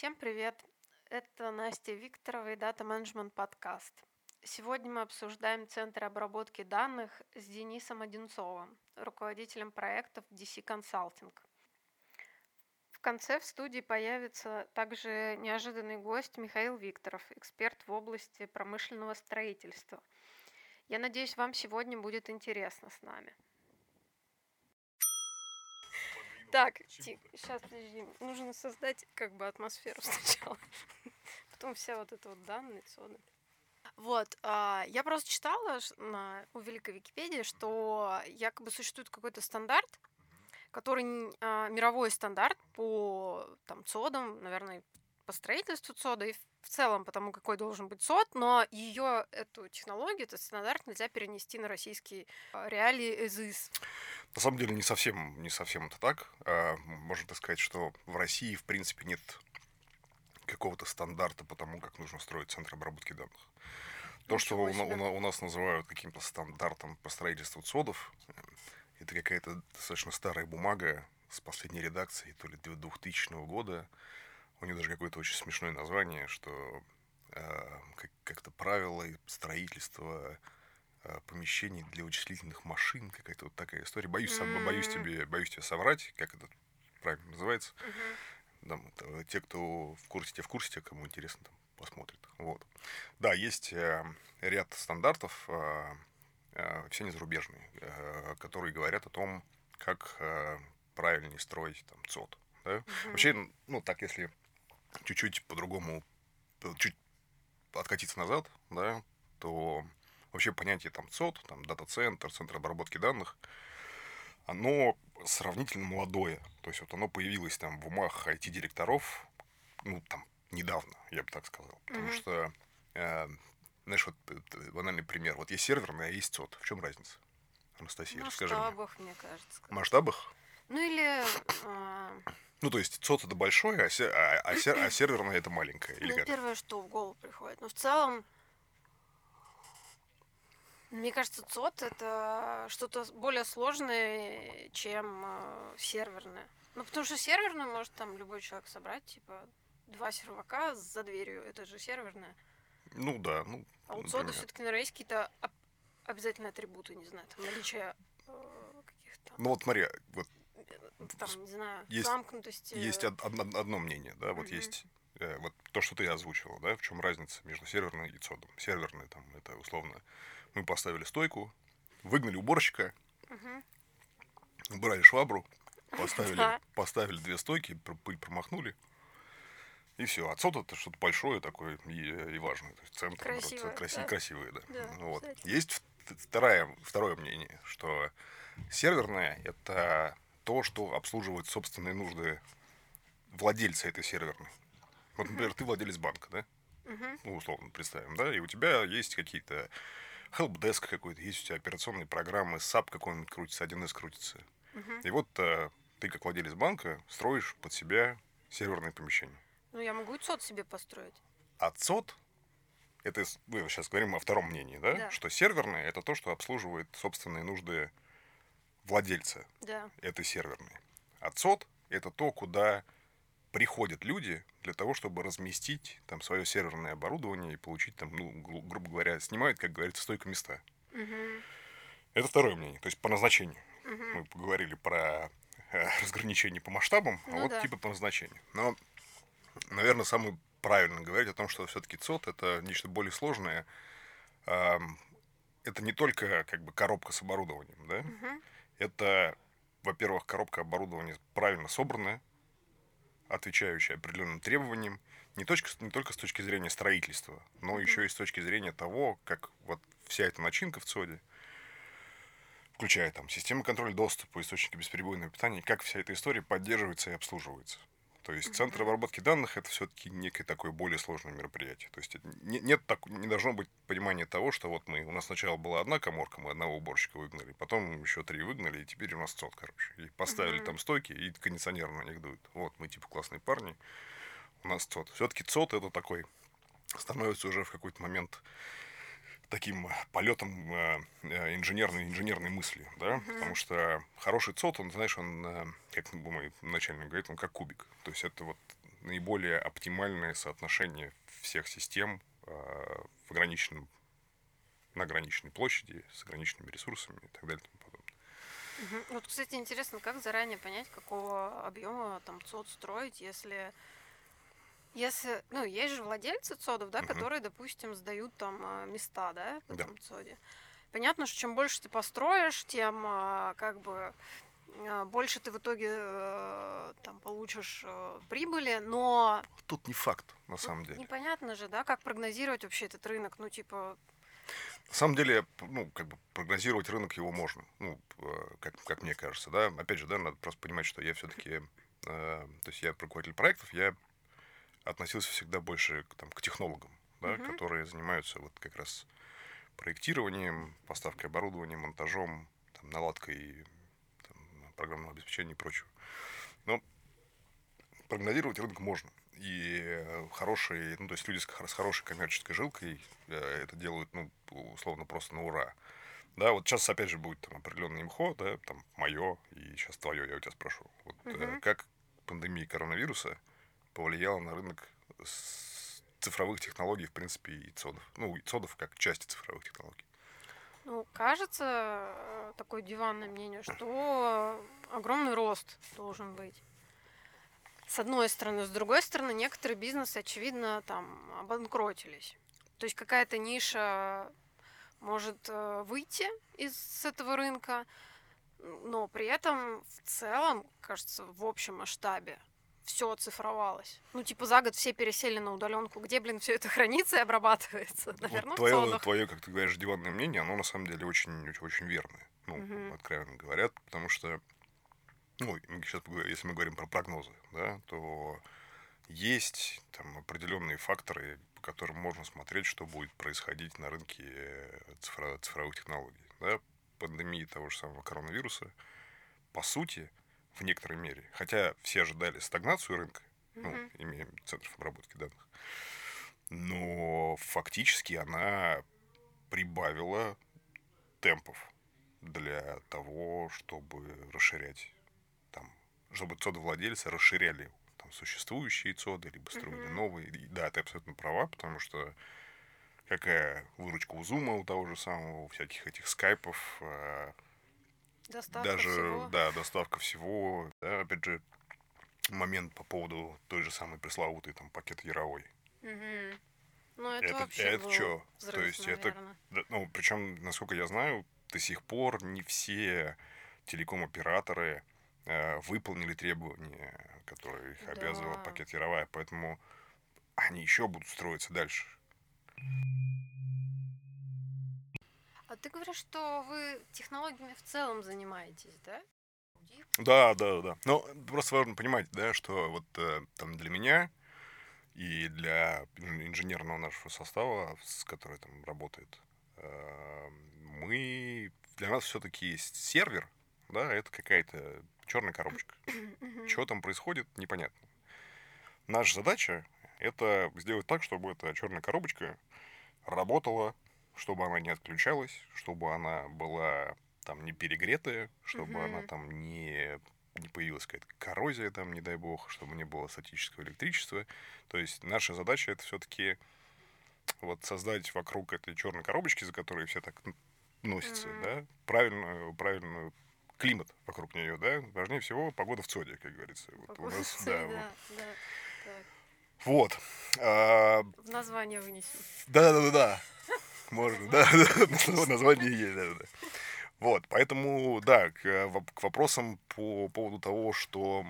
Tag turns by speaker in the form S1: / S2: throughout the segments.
S1: Всем привет! Это Настя Викторова и Data Management Podcast. Сегодня мы обсуждаем Центр обработки данных с Денисом Одинцовым, руководителем проектов DC Consulting. В конце в студии появится также неожиданный гость Михаил Викторов, эксперт в области промышленного строительства. Я надеюсь, вам сегодня будет интересно с нами. Так, тихо, сейчас, подожди. Нужно создать как бы атмосферу сначала. Потом вся вот эта вот данные, соды. Вот, а, я просто читала на, у Великой Википедии, что якобы существует какой-то стандарт, который а, мировой стандарт по там, ЦОДам, наверное, по строительству ЦОДа и в целом по тому, какой должен быть ЦОД, но ее, эту технологию, этот стандарт нельзя перенести на российские а, реалии ЭЗИС.
S2: На самом деле не совсем, не совсем это так. А, можно так сказать, что в России, в принципе, нет какого-то стандарта по тому, как нужно строить центр обработки данных. То, что у, у, у нас называют каким-то стандартом по строительству ЦОДов, это какая-то достаточно старая бумага с последней редакцией, то ли 2000 года. У нее даже какое-то очень смешное название, что э, как- как-то правила строительства э, помещений для вычислительных машин, какая-то вот такая история. Боюсь, mm-hmm. боюсь тебе, боюсь тебе соврать, как это правильно называется. Mm-hmm. Там, это, те, кто в курсе, те в курсе, те, кому интересно, там посмотрит. Вот. Да, есть э, ряд стандартов, э, э, все они зарубежные, э, которые говорят о том, как э, правильнее строить там ЦОД. Да? Mm-hmm. Вообще, ну так, если чуть-чуть по-другому, чуть откатиться назад, да, то вообще понятие там ЦОД, там дата-центр, центр обработки данных, оно сравнительно молодое. То есть вот оно появилось там в умах IT-директоров, ну, там, недавно, я бы так сказал. Потому mm-hmm. что, э, знаешь, вот банальный пример. Вот есть серверная, а есть ЦОД. В чем разница? Анастасия, расскажи.
S1: В масштабах, мне кажется.
S2: В масштабах?
S1: Ну или... Э...
S2: Ну, то есть ЦОД это большое, а, сер... а, а, сер... а серверное это маленькое. Или
S1: ну,
S2: как?
S1: первое, что в голову приходит. Но в целом, мне кажется, ЦОД это что-то более сложное, чем э, серверное. Ну, потому что серверную может там любой человек собрать, типа, два сервака за дверью, это же серверное.
S2: Ну да, ну.
S1: А у ЦОДа все-таки, наверное, есть какие-то обязательные атрибуты, не знаю, там наличие э, каких-то.
S2: Ну вот смотри, вот
S1: там, не знаю,
S2: есть,
S1: замкнутости.
S2: Есть од- од- одно мнение, да, вот mm-hmm. есть э, вот то, что ты озвучивал, да, в чем разница между серверной и цодом. Серверный там это условно мы поставили стойку, выгнали уборщика, mm-hmm. убрали швабру, поставили, поставили две стойки, пыль промахнули. И все. А ЦОД это что-то большое такое и, и важное. То есть центр,
S1: красивое,
S2: наоборот, красивое,
S1: да?
S2: красивое, да.
S1: да
S2: вот. Есть второе, второе мнение, что серверное это то, что обслуживает собственные нужды владельца этой серверной. Вот, например, ты владелец банка, да? Ну, условно представим, да, и у тебя есть какие-то helpdesk какой-то, есть у тебя операционные программы, SAP какой-нибудь крутится, 1С крутится. И вот э, ты, как владелец банка, строишь под себя серверное помещение.
S1: Ну, я могу и ЦОД себе построить.
S2: А ЦОД, это мы сейчас говорим о втором мнении, да?
S1: Да.
S2: Что серверное это то, что обслуживает собственные нужды владельца
S1: Да.
S2: этой серверной. А ЦОД это то, куда приходят люди для того, чтобы разместить там свое серверное оборудование и получить там, ну, гру- грубо говоря, снимают, как говорится, стойку места.
S1: Мгм.
S2: Это второе мнение, то есть по назначению.
S1: Мгм.
S2: Мы поговорили про э, разграничение по масштабам, а
S1: Ну
S2: вот
S1: да.
S2: типа по назначению. Но, наверное, самое правильно говорить о том, что все-таки ЦОД это нечто более сложное. Это не только как бы коробка с оборудованием, да?
S1: Мгм.
S2: Это, во-первых, коробка оборудования правильно собранная, отвечающая определенным требованиям, не, точка, не только с точки зрения строительства, но еще и с точки зрения того, как вот вся эта начинка в ЦОДе, включая там систему контроля доступа, источники бесперебойного питания, как вся эта история поддерживается и обслуживается. То есть центр обработки данных это все-таки некое такое более сложное мероприятие. То есть не, нет так, не должно быть понимания того, что вот мы у нас сначала была одна коморка, мы одного уборщика выгнали, потом еще три выгнали, и теперь у нас ЦОД, короче. И поставили
S1: Мгм.
S2: там стойки, и кондиционер на них дует. Вот, мы типа классные парни, у нас ЦОД. Все-таки ЦОД это такой становится уже в какой-то момент таким полетом э, э, инженерной, инженерной мысли, да, потому что хороший ЦОД, он, знаешь, он, э, как мой начальник говорит, он как кубик. То есть это вот наиболее оптимальное соотношение всех систем э, в ограниченном, на ограниченной площади, с ограниченными ресурсами и так далее. И тому подобное.
S1: Угу. Вот, кстати, интересно, как заранее понять, какого объема там ЦОД строить, если если, ну, есть же владельцы ЦОДов, да, угу. которые, допустим, сдают там а, места, да, в этом да. ЦОДе. Понятно, что чем больше ты построишь, тем а, как бы а, больше ты в итоге э, там получишь э, прибыли, но...
S2: Тут не факт, на самом деле.
S1: Непонятно же, да, как прогнозировать вообще этот рынок, ну, типа...
S2: На самом деле, ну, как бы прогнозировать рынок его можно, ну, э, как, как мне кажется, да. Опять же, да, надо просто понимать, что я все-таки, э, то есть я руководитель проектов, я относился всегда больше к, там, к технологам, да, угу. которые занимаются вот как раз проектированием, поставкой оборудования, монтажом, там, наладкой там, программного обеспечения и прочего. Но прогнозировать рынок можно. И хорошие, ну, то есть люди с, с хорошей коммерческой жилкой э, это делают, ну, условно, просто на ура. Да, вот сейчас опять же будет там определенный имхо, да, там мое и сейчас твое, я у тебя спрошу. Вот, угу. э, как пандемия коронавируса повлияло на рынок цифровых технологий, в принципе, и ЦОДов. Ну, и ЦОДов как части цифровых технологий.
S1: Ну, кажется, э, такое диванное мнение, что огромный рост должен быть. С одной стороны. С другой стороны, некоторые бизнесы, очевидно, там обанкротились. То есть какая-то ниша может э, выйти из этого рынка, но при этом в целом, кажется, в общем масштабе все оцифровалось. Ну, типа, за год все пересели на удаленку. Где, блин, все это хранится и обрабатывается? Наверное,
S2: вот твое, твое, как ты говоришь, диванное мнение, оно на самом деле очень, очень, очень верное. Ну, угу. откровенно говорят, потому что, ну, сейчас, если мы говорим про прогнозы, да, то есть там определенные факторы, по которым можно смотреть, что будет происходить на рынке цифровых, цифровых технологий. Да? Пандемии того же самого коронавируса, по сути, в некоторой мере. Хотя все ожидали стагнацию рынка, mm-hmm. ну, имеем центров обработки данных. Но фактически она прибавила темпов для того, чтобы расширять там, чтобы цодовладельцы расширяли там существующие цоды, либо строили mm-hmm. новые. И, да, ты абсолютно права, потому что какая выручка у Зума, у того же самого, у всяких этих скайпов, э,
S1: Доставка даже,
S2: всего. да, доставка всего. Да, опять же, момент по поводу той же самой пресловутой там пакет Яровой.
S1: Угу. Ну, это,
S2: это
S1: вообще
S2: это что?
S1: Взрыв,
S2: То есть
S1: наверное.
S2: это, ну, причем, насколько я знаю, до сих пор не все телеком-операторы э, выполнили требования, которые их да. обязывал пакет Яровая, поэтому они еще будут строиться дальше.
S1: Ты говоришь, что вы технологиями в целом занимаетесь, да?
S2: Да, да, да. Но просто важно понимать, да, что вот э, там для меня и для инженерного нашего состава, с которым там работает, э, мы для нас все-таки есть сервер, да, это какая-то черная коробочка. Что там происходит, непонятно. Наша задача это сделать так, чтобы эта черная коробочка работала чтобы она не отключалась, чтобы она была там не перегретая, чтобы mm-hmm. она там не не появилась какая-то коррозия там, не дай бог, чтобы не было статического электричества. То есть наша задача это все-таки вот создать вокруг этой черной коробочки, за которой все так носятся, mm-hmm. да, правильную, правильную климат вокруг нее, да. Важнее всего погода в ЦОДе, как говорится. Вот у нас, да, да, вот. да. Вот. А...
S1: Название вынесем.
S2: Да, да, да, да. Можно, да, название есть, да, да. Вот, поэтому, да, к, э, к вопросам по поводу того, что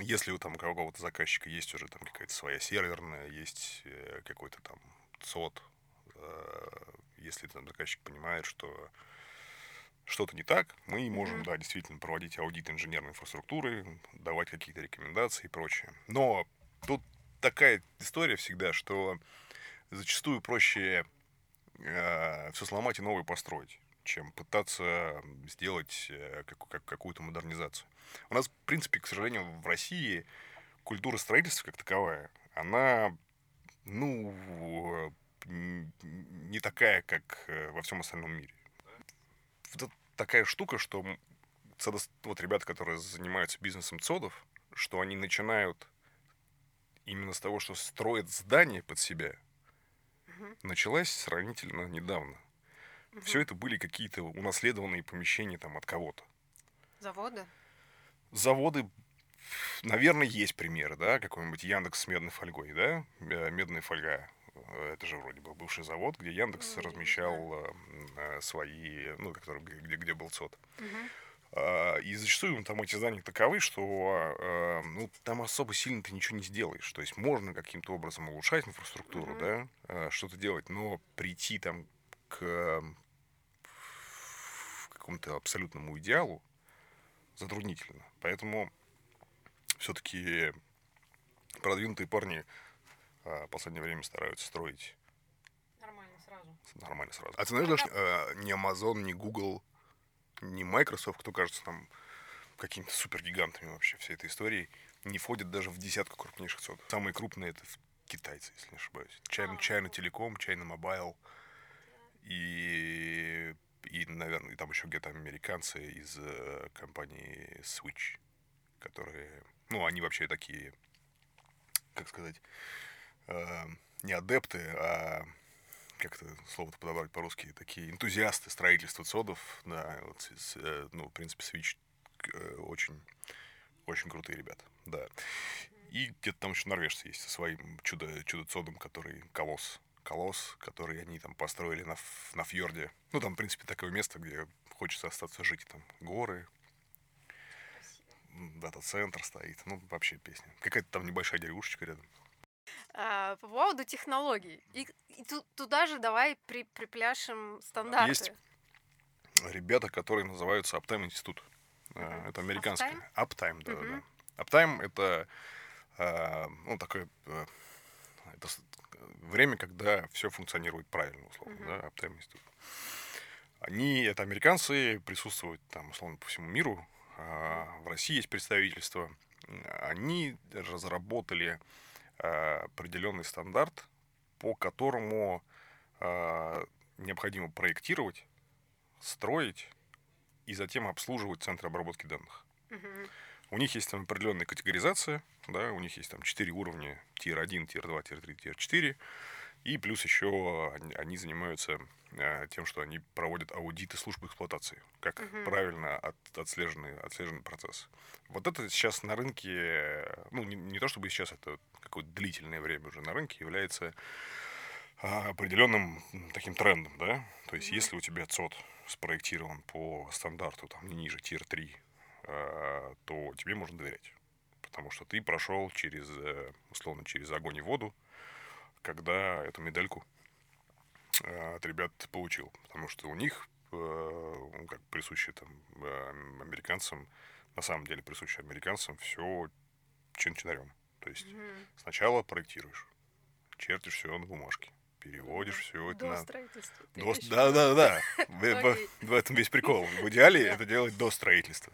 S2: если у там какого-то заказчика есть уже там какая-то своя серверная, есть э, какой-то там ЦОД, э, если там заказчик понимает, что что-то не так, мы можем, mm-hmm. да, действительно проводить аудит инженерной инфраструктуры, давать какие-то рекомендации и прочее. Но тут такая история всегда, что зачастую проще все сломать и новое построить, чем пытаться сделать э, как, как, какую-то модернизацию. У нас, в принципе, к сожалению, в России культура строительства как таковая, она, ну, не такая, как э, во всем остальном мире. Это такая штука, что вот ребята, которые занимаются бизнесом цодов, что они начинают именно с того, что строят здание под себя,
S1: Мгм.
S2: началась сравнительно недавно.
S1: Мгм.
S2: Все это были какие-то унаследованные помещения там от кого-то.
S1: Заводы?
S2: Заводы, наверное, есть примеры, да, какой-нибудь Яндекс с медной фольгой, да, Э, медная фольга. э, Это же вроде бы бывший завод, где Яндекс размещал м, э, свои, ну, который, где, где был ЦОД.
S1: Мгм.
S2: А, И зачастую там эти здания таковы, что э, ну, там особо сильно ты ничего не сделаешь. То есть можно каким-то образом улучшать инфраструктуру,
S1: Мгм.
S2: да, э, что-то делать, но прийти там к какому-то абсолютному идеалу затруднительно. Поэтому все-таки продвинутые парни в последнее время стараются строить
S1: Нормально сразу.
S2: нормально сразу. А ты знаешь, даже ни Amazon, ни Google, ни Microsoft, кто кажется там какими-то супергигантами вообще всей этой истории, не входят даже в десятку крупнейших цод. Самые крупные это китайцы, если не ошибаюсь. China,
S1: А,
S2: China. Telecom, China Mobile и, и, наверное, и там еще где-то американцы из э, компании Switch, которые, ну, они вообще такие, как сказать, э, не адепты, а как это слово-то подобрать по-русски, такие энтузиасты строительства цодов, да, вот, э, ну, в принципе, Switch э, очень, очень крутые ребята, да. И где-то там еще норвежцы есть со своим чудо, чудо-цодом, который колосс, колосс, который они там построили на, на фьорде. Ну, там, в принципе, такое место, где хочется остаться жить, там горы, дата-центр стоит, ну, вообще песня. Какая-то там небольшая деревушечка рядом.
S1: А, по поводу технологий. И, и ту- туда же давай при, припляшем стандарты.
S2: Есть ребята, которые называются Uptime Институт. Э,
S1: Мгм.
S2: Это американские.
S1: Uptime?
S2: Uptime, да,
S1: Мгм.
S2: да. Uptime это э, ну, такое э, это время, когда все функционирует правильно, условно,
S1: Мгм.
S2: да, Uptime Институт. Они, это американцы, присутствуют там, условно, по всему миру. А, В России есть представительство. Они разработали а, определенный стандарт, по которому а, необходимо проектировать, строить и затем обслуживать центры обработки данных. У них есть там определенная категоризация, да, у них есть там 4 уровня, тир 1, тир 2, тир 3, тир 4. И плюс еще они, занимаются э, тем, что они проводят аудиты служб эксплуатации, как
S1: Мгм.
S2: правильно от, отслежены, отслежен процесс. Вот это сейчас на рынке, э, ну, не, не то чтобы сейчас, это какое-то длительное время уже на рынке является а, определенным таким трендом, да? То есть,
S1: Мгм.
S2: если у тебя ЦОД спроектирован по стандарту, там, не ниже тир 3, а, то тебе можно доверять. Потому что ты прошел через, э, условно, через огонь и воду, когда эту медальку э, от ребят получил. Потому что у них, э, ну, как присуще там э, американцам, на самом деле присуще американцам, все чин-чинарем. То есть
S1: Мгм.
S2: сначала проектируешь, чертишь все на бумажке, переводишь все это
S1: До
S2: на...
S1: строительства.
S2: До- Да, да, да. В, этом весь прикол. В идеале это делать до строительства.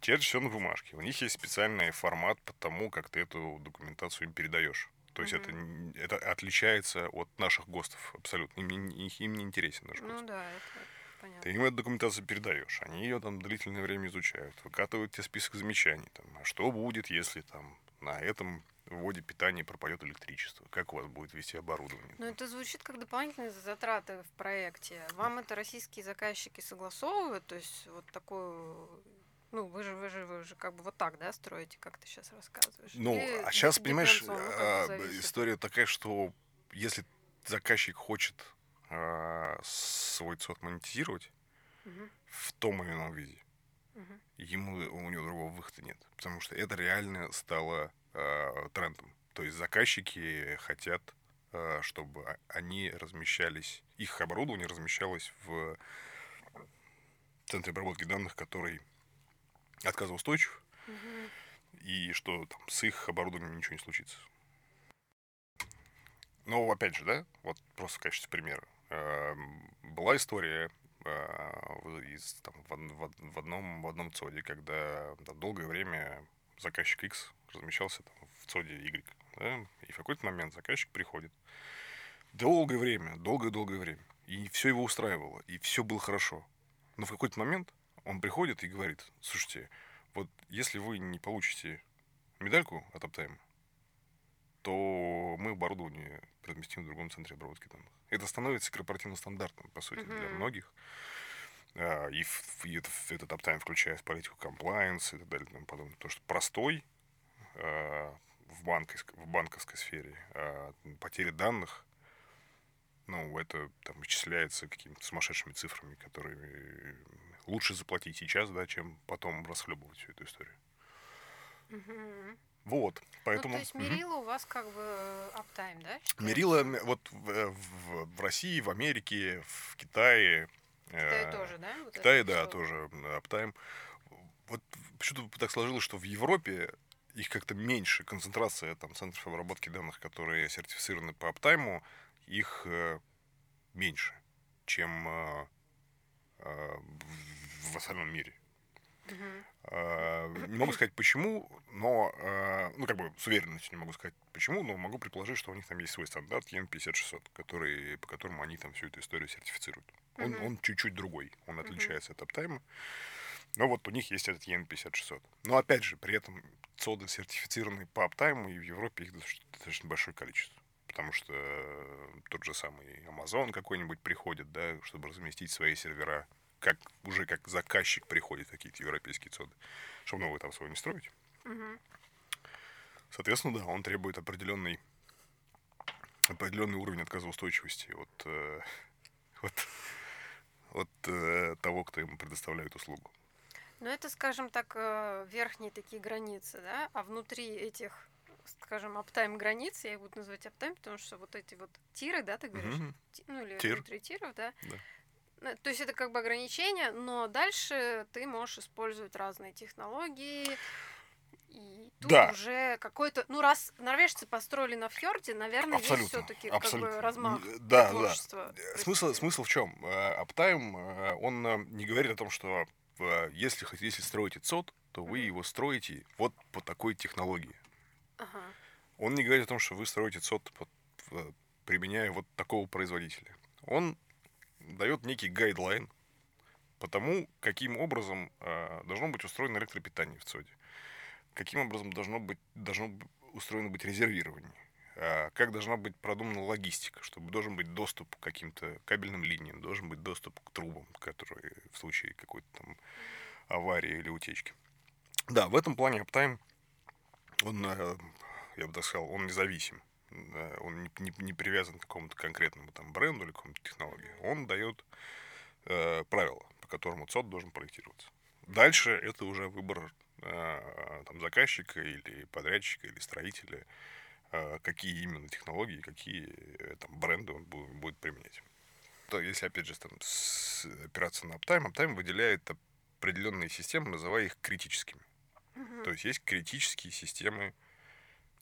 S2: Чертишь все на бумажке. У них есть специальный формат по тому, как ты эту документацию им передаешь. То есть это,
S1: Мгм.
S2: н- это отличается от наших ГОСТов абсолютно. Им не, им не интересен наш
S1: Ну
S2: ГОСТ.
S1: да, это
S2: Ты
S1: понятно.
S2: им эту документацию передаешь. Они ее там длительное время изучают, выкатывают тебе список замечаний. Там, а что будет, если там на этом вводе питания пропадет электричество? Как у вас будет вести оборудование?
S1: Ну, это звучит как дополнительные затраты в проекте. Вам это российские заказчики согласовывают? То есть вот такую... Ну, вы же, вы же, вы же как бы вот так, да, строите, как ты сейчас рассказываешь?
S2: Ну,
S1: Или
S2: а сейчас, понимаешь, а, история такая, что если заказчик хочет а, свой цод монетизировать
S1: Мгм,
S2: в том или ином виде,
S1: мгм.
S2: ему у него другого выхода нет. Потому что это реально стало а, трендом. То есть заказчики хотят, а, чтобы они размещались, их оборудование размещалось в центре обработки данных, который отказоустойчив,
S1: Мгм.
S2: и что там с их оборудованием ничего не случится. Но опять же, да, вот просто в качестве примера. Эм, Была история э, в- из, там, в, в в одном, в одном ЦОДе, когда там, долгое время заказчик X размещался там, в ЦОДе Y. да, и в какой-то момент заказчик приходит. Долгое время, долгое-долгое время. И все его устраивало, и все было хорошо. Но в какой-то момент он приходит и говорит, слушайте, вот если вы не получите медальку от Uptime, то мы оборудование разместим в другом центре обработки данных. Это становится корпоративным стандартом, по сути, для многих. А, и, в, и этот аптайм включает политику compliance и так далее и тому подобное. Потому что простой а, в, банковской, в банковской сфере а, потери данных, ну, это там исчисляется какими-то сумасшедшими цифрами, которые лучше заплатить сейчас, да, чем потом расхлебывать всю эту историю.
S1: Мгм.
S2: Вот, поэтому...
S1: Ну, то есть мерила у вас как бы аптайм, да? считается?
S2: Мерила вот в, э, в- в России, в Америке, в Китае.
S1: В Китае
S2: э,
S1: тоже, да? вот
S2: В Китае, да,
S1: всё?
S2: тоже аптайм. Вот почему-то так сложилось, что в Европе их как-то меньше, концентрация там центров обработки данных, которые сертифицированы по аптайму, их э, меньше, чем э, э, в- остальном мире. А, Не могу сказать почему, но, ну, как бы с уверенностью не могу сказать почему, но могу предположить, что у них там есть свой стандарт EN5600, который, по которому они там всю эту историю сертифицируют. Он,
S1: Мгм.
S2: он чуть-чуть другой, он отличается от аптайма, но вот у них есть этот EN5600. Но опять же, при этом цоды сертифицированы по аптайму, и в Европе их достаточно большое количество. Потому что э, тот же самый Amazon какой-нибудь приходит, да, чтобы разместить свои сервера, как уже как заказчик приходит какие-то европейские цоды, чтобы новые там свой не строить.
S1: Мгм.
S2: Соответственно, да, он требует определенный определенный уровень отказоустойчивости от, э, от, от э, того, кто ему предоставляет услугу.
S1: Ну, это, скажем так, э, верхние такие границы, да? А внутри этих, скажем, Uptime границ, я их буду называть Uptime, потому что вот эти вот tier ы, да, ты говоришь?
S2: Мгм.
S1: Ти- Ну, или
S2: Tier.
S1: внутри tier ов, да?
S2: Да.
S1: Ну, То есть это как бы ограничение, но дальше ты можешь использовать разные технологии. И тут
S2: Да.
S1: уже какой-то... Ну, раз норвежцы построили на фьорде, наверное, есть
S2: Абсолютно,
S1: все-таки как бы размах для
S2: да, да.
S1: творчества.
S2: Э, Смысл, смысл в чем? Uptime, э, он э, не говорит о том, что э, если, если строите ЦОД, то вы его строите вот по такой технологии. Он не говорит о том, что вы строите ЦОД, применяя вот такого производителя. Он дает некий гайдлайн по тому, каким образом э, должно быть устроено электропитание в ЦОДе, каким образом должно быть, должно устроено быть резервирование, э, как должна быть продумана логистика, чтобы должен быть доступ к каким-то кабельным линиям, должен быть доступ к трубам, которые в случае какой-то там аварии или утечки. Да, в этом плане Uptime, он, э, я бы так сказал, он независим. Он не, не- не привязан к какому-то конкретному там бренду или какому-то технологии. Он дает э, правила, по которому ЦОД должен проектироваться. Дальше это уже выбор э, там, заказчика или подрядчика или строителя, э, какие именно технологии, какие э, там, бренды он бу- будет применять. То если, опять же, там, с- опираться на Uptime, Uptime выделяет определенные системы, называя их критическими. То есть есть критические системы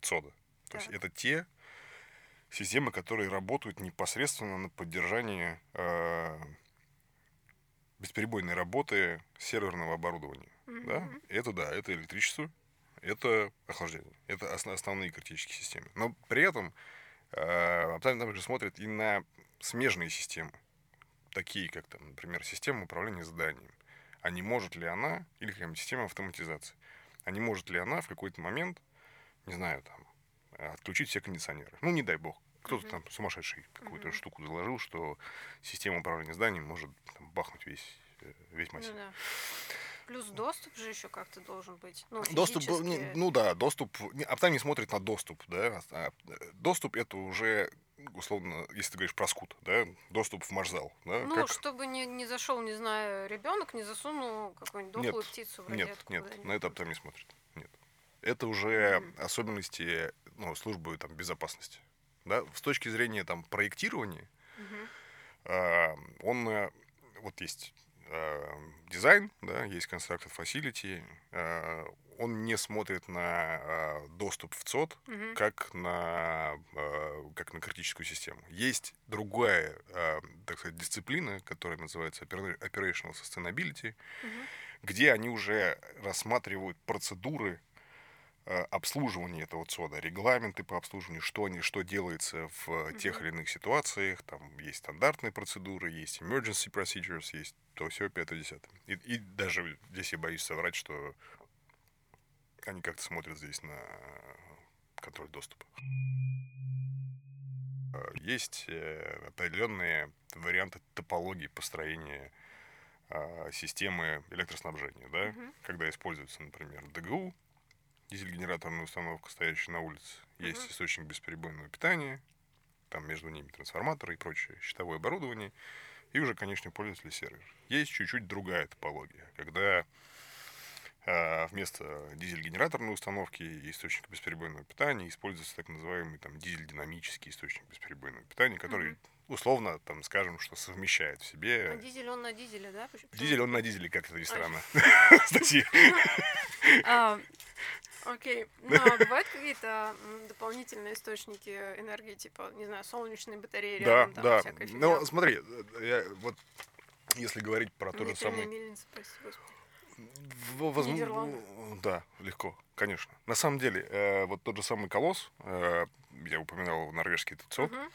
S2: ЦОДа. То есть это те системы, которые работают непосредственно на поддержание э, бесперебойной работы серверного оборудования. Да? Это да, это электричество, это охлаждение, это осно- основные критические системы. Но при этом э, Uptime также смотрит и на смежные системы, такие как, там, например, система управления зданием. А не может ли она, или какая-нибудь система автоматизации, а не может ли она в какой-то момент, не знаю, там, отключить все кондиционеры. Ну, не дай бог. Кто-то там сумасшедший какую-то
S1: Мгм.
S2: штуку заложил, что система управления зданием может там, бахнуть весь, э, весь
S1: Ну
S2: массив.
S1: да. Плюс доступ же еще как-то должен быть. Ну,
S2: Доступ, не- ну да, доступ, не, Аптайм не смотрит на доступ, да, а, э, доступ это уже, условно, если ты говоришь про скут, да, доступ в маршзал, да,
S1: Ну,
S2: как-
S1: чтобы не, не зашел, не знаю, ребенок, не засунул какую-нибудь
S2: Нет,
S1: дохлую птицу в
S2: нет, нет, на это Аптайм не смотрит, нет. Это уже
S1: Мгм.
S2: особенности, ну, службы там безопасности, да, с точки зрения там проектирования,
S1: Мгм.
S2: А, он, э, вот есть а, дизайн, да, есть constructed facility, а, он не смотрит на а, доступ в ЦОД,
S1: Мгм.
S2: как на, а, как на критическую систему. Есть другая, а, так сказать, дисциплина, которая называется opera- Operational Sustainability,
S1: Мгм.
S2: где они уже рассматривают процедуры э, обслуживания этого ЦОДа, регламенты по обслуживанию, что, они, что делается в э, тех или иных ситуациях. Там есть стандартные процедуры, есть emergency procedures, есть то все пятое, десятое. И, и даже здесь я боюсь соврать, что они как-то смотрят здесь на контроль доступа. Э, есть э, определенные варианты топологии построения э, системы электроснабжения, да, uh-huh. когда используется, например, ДГУ, дизель-генераторная установка, стоящая на улице, uh-huh. есть источник бесперебойного питания, там между ними трансформаторы и прочее щитовое оборудование, и уже конечный пользователь сервер. Есть чуть-чуть другая топология, когда вместо дизель-генераторной установки и источника бесперебойного питания используется так называемый там дизель-динамический источник бесперебойного питания, который mm-hmm. условно, там, скажем, что совмещает в себе...
S1: А дизель он на дизеле, да?
S2: Почему? Дизель он на дизеле, как это ни странно.
S1: А, окей. Ну, а бывают какие-то дополнительные источники энергии, типа, не знаю, солнечные батареи
S2: Да, да. Ну, смотри, вот если говорить про то же самое... Возможно, да, легко, конечно. На самом деле, э, вот тот же самый колосс, э, я упоминал норвежский ТЦО, uh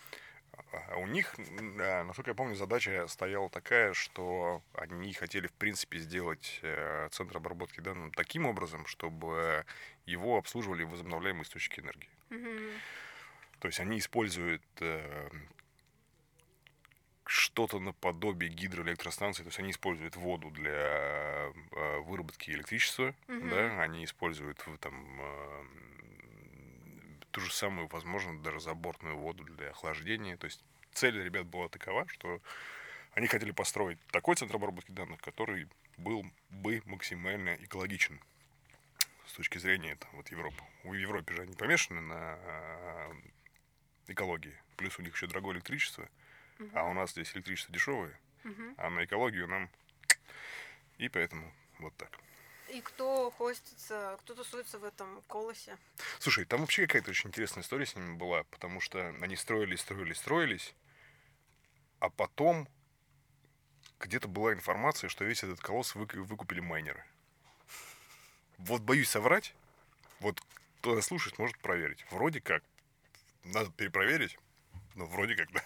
S2: а у них, насколько я помню, задача стояла такая, что они хотели, в принципе, сделать э, центр обработки данных таким образом, чтобы его обслуживали возобновляемые источники энергии. uh То есть они используют что-то наподобие гидроэлектростанции, то есть они используют воду для э, выработки электричества, угу. да, они используют там э, ту же самую, возможно, даже забортную воду для охлаждения. То есть цель ребят была такова, что они хотели построить такой центр обработки данных, который был бы максимально экологичен с точки зрения там, вот Европы. У Европы же они помешаны на э, экологии, плюс у них еще дорогое электричество. Uh-huh. А у нас здесь электричество дешевое, uh-huh. а на экологию нам... И поэтому вот так.
S1: И кто хостится, кто тусуется в этом колосе?
S2: Слушай, там вообще какая-то очень интересная история с ними была, потому что они строились, строились, строились, а потом где-то была информация, что весь этот колосс вы, выкупили майнеры. Вот боюсь соврать, вот кто слушает, может проверить. Вроде как, надо перепроверить, но вроде как, да.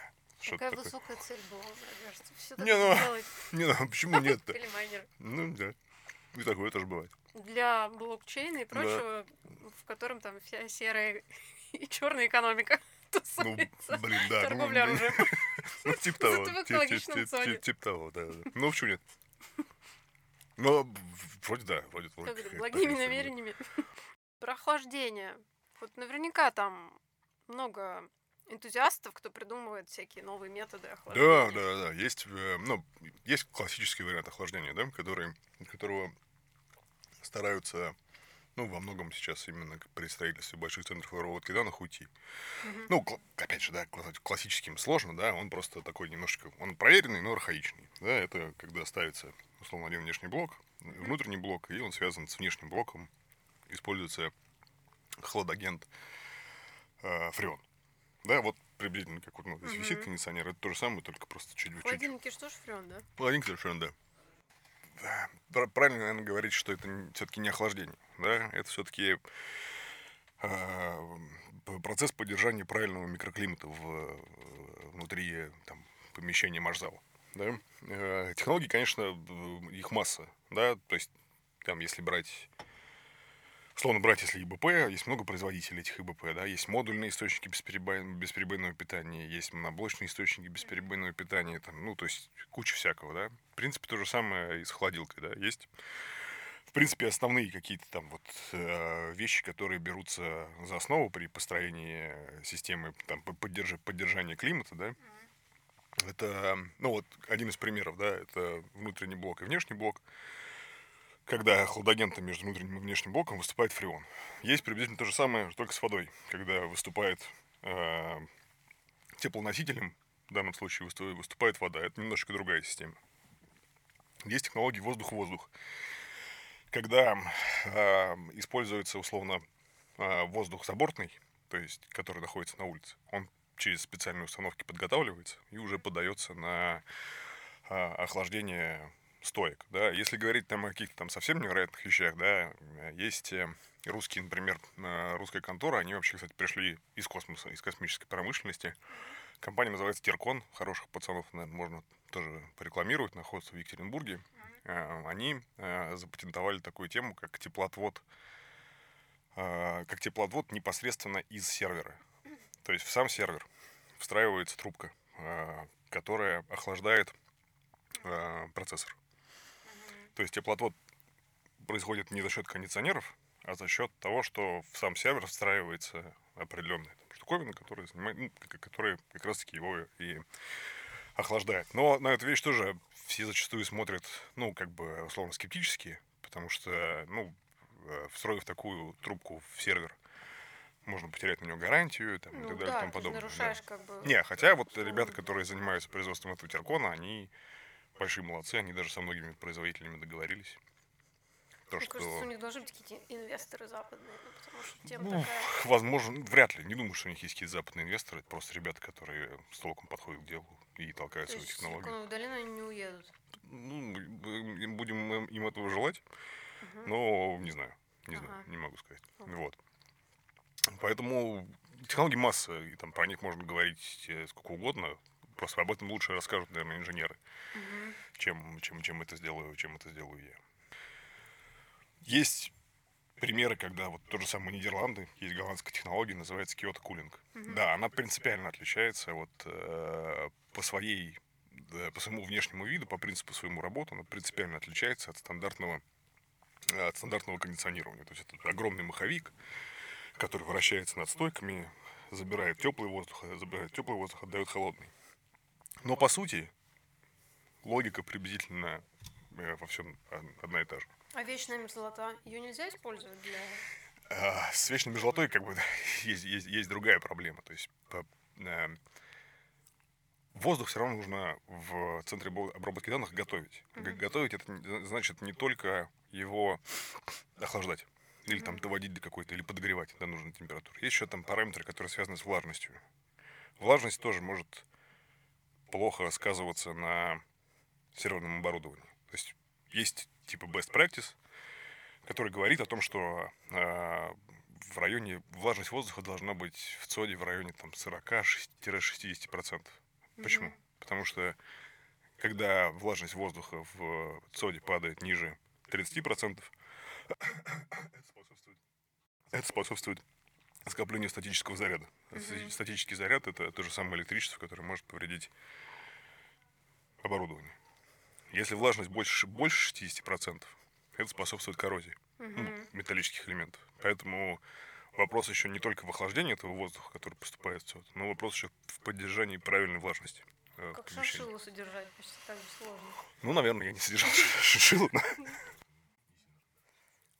S1: Какая высокая цель была, мне кажется. Все
S2: не, ну, делать. Не, ну, почему нет-то? Ну, да. И такое тоже бывает.
S1: Для блокчейна и прочего, да. в котором там вся серая и черная экономика тусуется. Ну, блин, да. Торговля ну, оружием.
S2: Ну, типа того. Типа того, да. Ну, почему нет? Ну, вроде да, вроде
S1: Благими намерениями. Прохлаждение. Вот наверняка там много энтузиастов, кто придумывает всякие новые методы охлаждения.
S2: Да, да, да. Есть, э, ну, есть классический вариант охлаждения, да, который, которого стараются ну, во многом сейчас именно при строительстве больших центров обработки данных уйти. Uh-huh. Ну, опять же, да, классическим сложно, да, он просто такой немножечко, он проверенный, но архаичный, да, это когда ставится, условно, один внешний блок, внутренний блок, и он связан с внешним блоком, используется хладагент э, фреон. Да, вот приблизительно как вот ну, здесь угу. висит кондиционер, это то же самое, только просто чуть чуть.
S1: Холодильники что да?
S2: Холодильник совершенно, да. Правильно, наверное, говорить, что это все-таки не охлаждение, да, это все-таки э, процесс поддержания правильного микроклимата в, внутри там, помещения маршзала. Да? Э, технологий, конечно, их масса, да, то есть там, если брать Словно брать, если ИБП, есть много производителей этих ИБП, да, есть модульные источники бесперебойного, бесперебойного питания, есть моноблочные источники бесперебойного питания, там, ну, то есть куча всякого, да. В принципе, то же самое и с холодилкой, да, есть. В принципе, основные какие-то там вот э, вещи, которые берутся за основу при построении системы там, поддерж... поддержания климата, да, это, ну вот, один из примеров, да, это внутренний блок и внешний блок когда хладагентом между внутренним и внешним блоком выступает фреон. Есть приблизительно то же самое, только с водой, когда выступает э, теплоносителем, в данном случае выступает вода. Это немножко другая система. Есть технология воздух-воздух, когда э, используется условно э, воздух забортный, то есть который находится на улице. Он через специальные установки подготавливается и уже подается на э, охлаждение стоек, да. Если говорить там о каких-то там совсем невероятных вещах, да, есть э, русские, например, э, русская контора, они вообще, кстати, пришли из космоса, из космической промышленности. Компания называется Теркон, хороших пацанов, наверное, можно тоже порекламировать, находится в Екатеринбурге. Э, они запатентовали такую тему, как теплоотвод э, как теплоотвод непосредственно из сервера. То есть в сам сервер встраивается трубка, э, которая охлаждает э, процессор. То есть теплоотвод происходит не за счет кондиционеров, а за счет того, что в сам сервер встраивается определенная там, штуковина, которая, занимает, ну, которая как раз-таки его и охлаждает. Но на эту вещь тоже все зачастую смотрят, ну, как бы, условно, скептически, потому что, ну, э, встроив такую трубку в сервер, можно потерять на него гарантию там,
S1: Ну
S2: и так далее
S1: да,
S2: и тому
S1: ты
S2: подобное. да.
S1: нарушаешь как бы...
S2: Не, хотя вот ребята, которые занимаются производством этого теркона, они большие молодцы, они даже со многими производителями договорились. То,
S1: Мне
S2: что,
S1: кажется, у них должны быть какие-то инвесторы западные, ну, потому что тема
S2: ну,
S1: такая...
S2: возможно, вряд ли. Не думаю, что у них есть какие-то западные инвесторы. Это просто ребята, которые с толком подходят к делу и толкают
S1: То
S2: свою
S1: есть
S2: технологию.
S1: Силиконовую долину они не уедут.
S2: Ну, будем им- этого желать,
S1: Мгм.
S2: но не знаю. Не знаю,
S1: Ага.
S2: не могу сказать.
S1: Ок.
S2: Вот. Поэтому технологий масса, и там про них можно говорить э, сколько угодно. Просто об этом лучше расскажут, наверное, инженеры.
S1: Мгм.
S2: чем, чем, чем это сделаю, чем это сделаю я. Есть примеры, когда вот то же самое Нидерланды, есть голландская технология, называется Kyoto Cooling.
S1: Мгм.
S2: Да, она принципиально отличается вот э, по своей, да, по своему внешнему виду, по принципу своему работы, она принципиально отличается от стандартного, от стандартного кондиционирования. То есть это огромный маховик, который вращается над стойками, забирает теплый воздух, забирает теплый воздух, отдает холодный. Но по сути логика приблизительно э, во всем одна и та же.
S1: А вечная мерзлота, ее нельзя использовать для...
S2: А, С вечной мерзлотой как бы есть, есть, есть другая проблема. То есть по- э, воздух все равно нужно в центре бо- обработки данных готовить.
S1: Мгм.
S2: Готовить это значит не только его охлаждать или там доводить до какой-то, или подогревать до нужной температуры. Есть еще там параметры, которые связаны с влажностью. Влажность тоже может плохо сказываться на серверном оборудовании. То есть есть типа best practice, который говорит о том, что э, в районе влажность воздуха должна быть в ЦОДе в районе там 40-60%. Почему?
S1: Мгм.
S2: Потому что когда влажность воздуха в ЦОДе падает ниже 30%, это способствует, это способствует скоплению статического заряда.
S1: Мгм.
S2: Статический заряд это то же самое электричество, которое может повредить оборудование. Если влажность больше, больше 60%, это способствует коррозии ну,
S1: Мгм.
S2: металлических элементов. Поэтому вопрос еще не только в охлаждении этого воздуха, который поступает ЦОД, но вопрос еще в поддержании правильной влажности. э,
S1: Как шиншиллу содержать, почти так же сложно.
S2: Ну, наверное, я не содержал шиншиллу.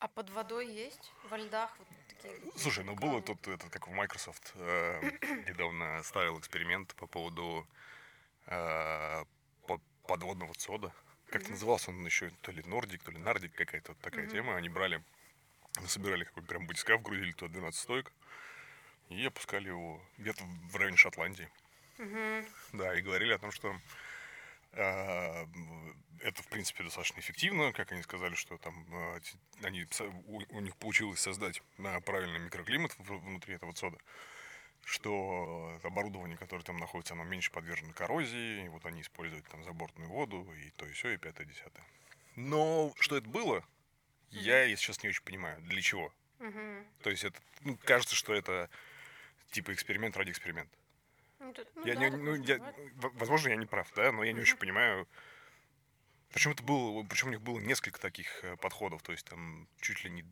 S1: А под водой есть? Во льдах вот такие...
S2: Слушай, ну было тут, это, как в Microsoft, э, недавно ставил эксперимент по поводу э, по- подводного ЦОДа. Как-то
S1: Мгм.
S2: назывался он еще то ли Нордик, то ли Нардик, какая-то вот такая
S1: Мгм.
S2: тема. Они брали, собирали какой-то прям батискаф, грузили туда 12 стоек и опускали его где-то в районе Шотландии.
S1: Мгм.
S2: Да, и говорили о том, что это, в принципе, достаточно эффективно. Как они сказали, что там те- они, у, у них получилось создать э, правильный микроклимат внутри этого сода, что оборудование, которое там находится, оно меньше подвержено коррозии, и вот они используют там забортную воду, и то, и все, и пятое, десятое. Но что это было, я, если честно, не очень понимаю. Для чего?
S1: Мгм.
S2: То есть это, ну, кажется, что это типа эксперимент ради эксперимента.
S1: Ну, тут- ну
S2: Я
S1: да,
S2: не, ну, я- возможно, я не прав, да, но я не очень понимаю. Причем это было, причем у них было несколько таких э, подходов, то есть там чуть ли не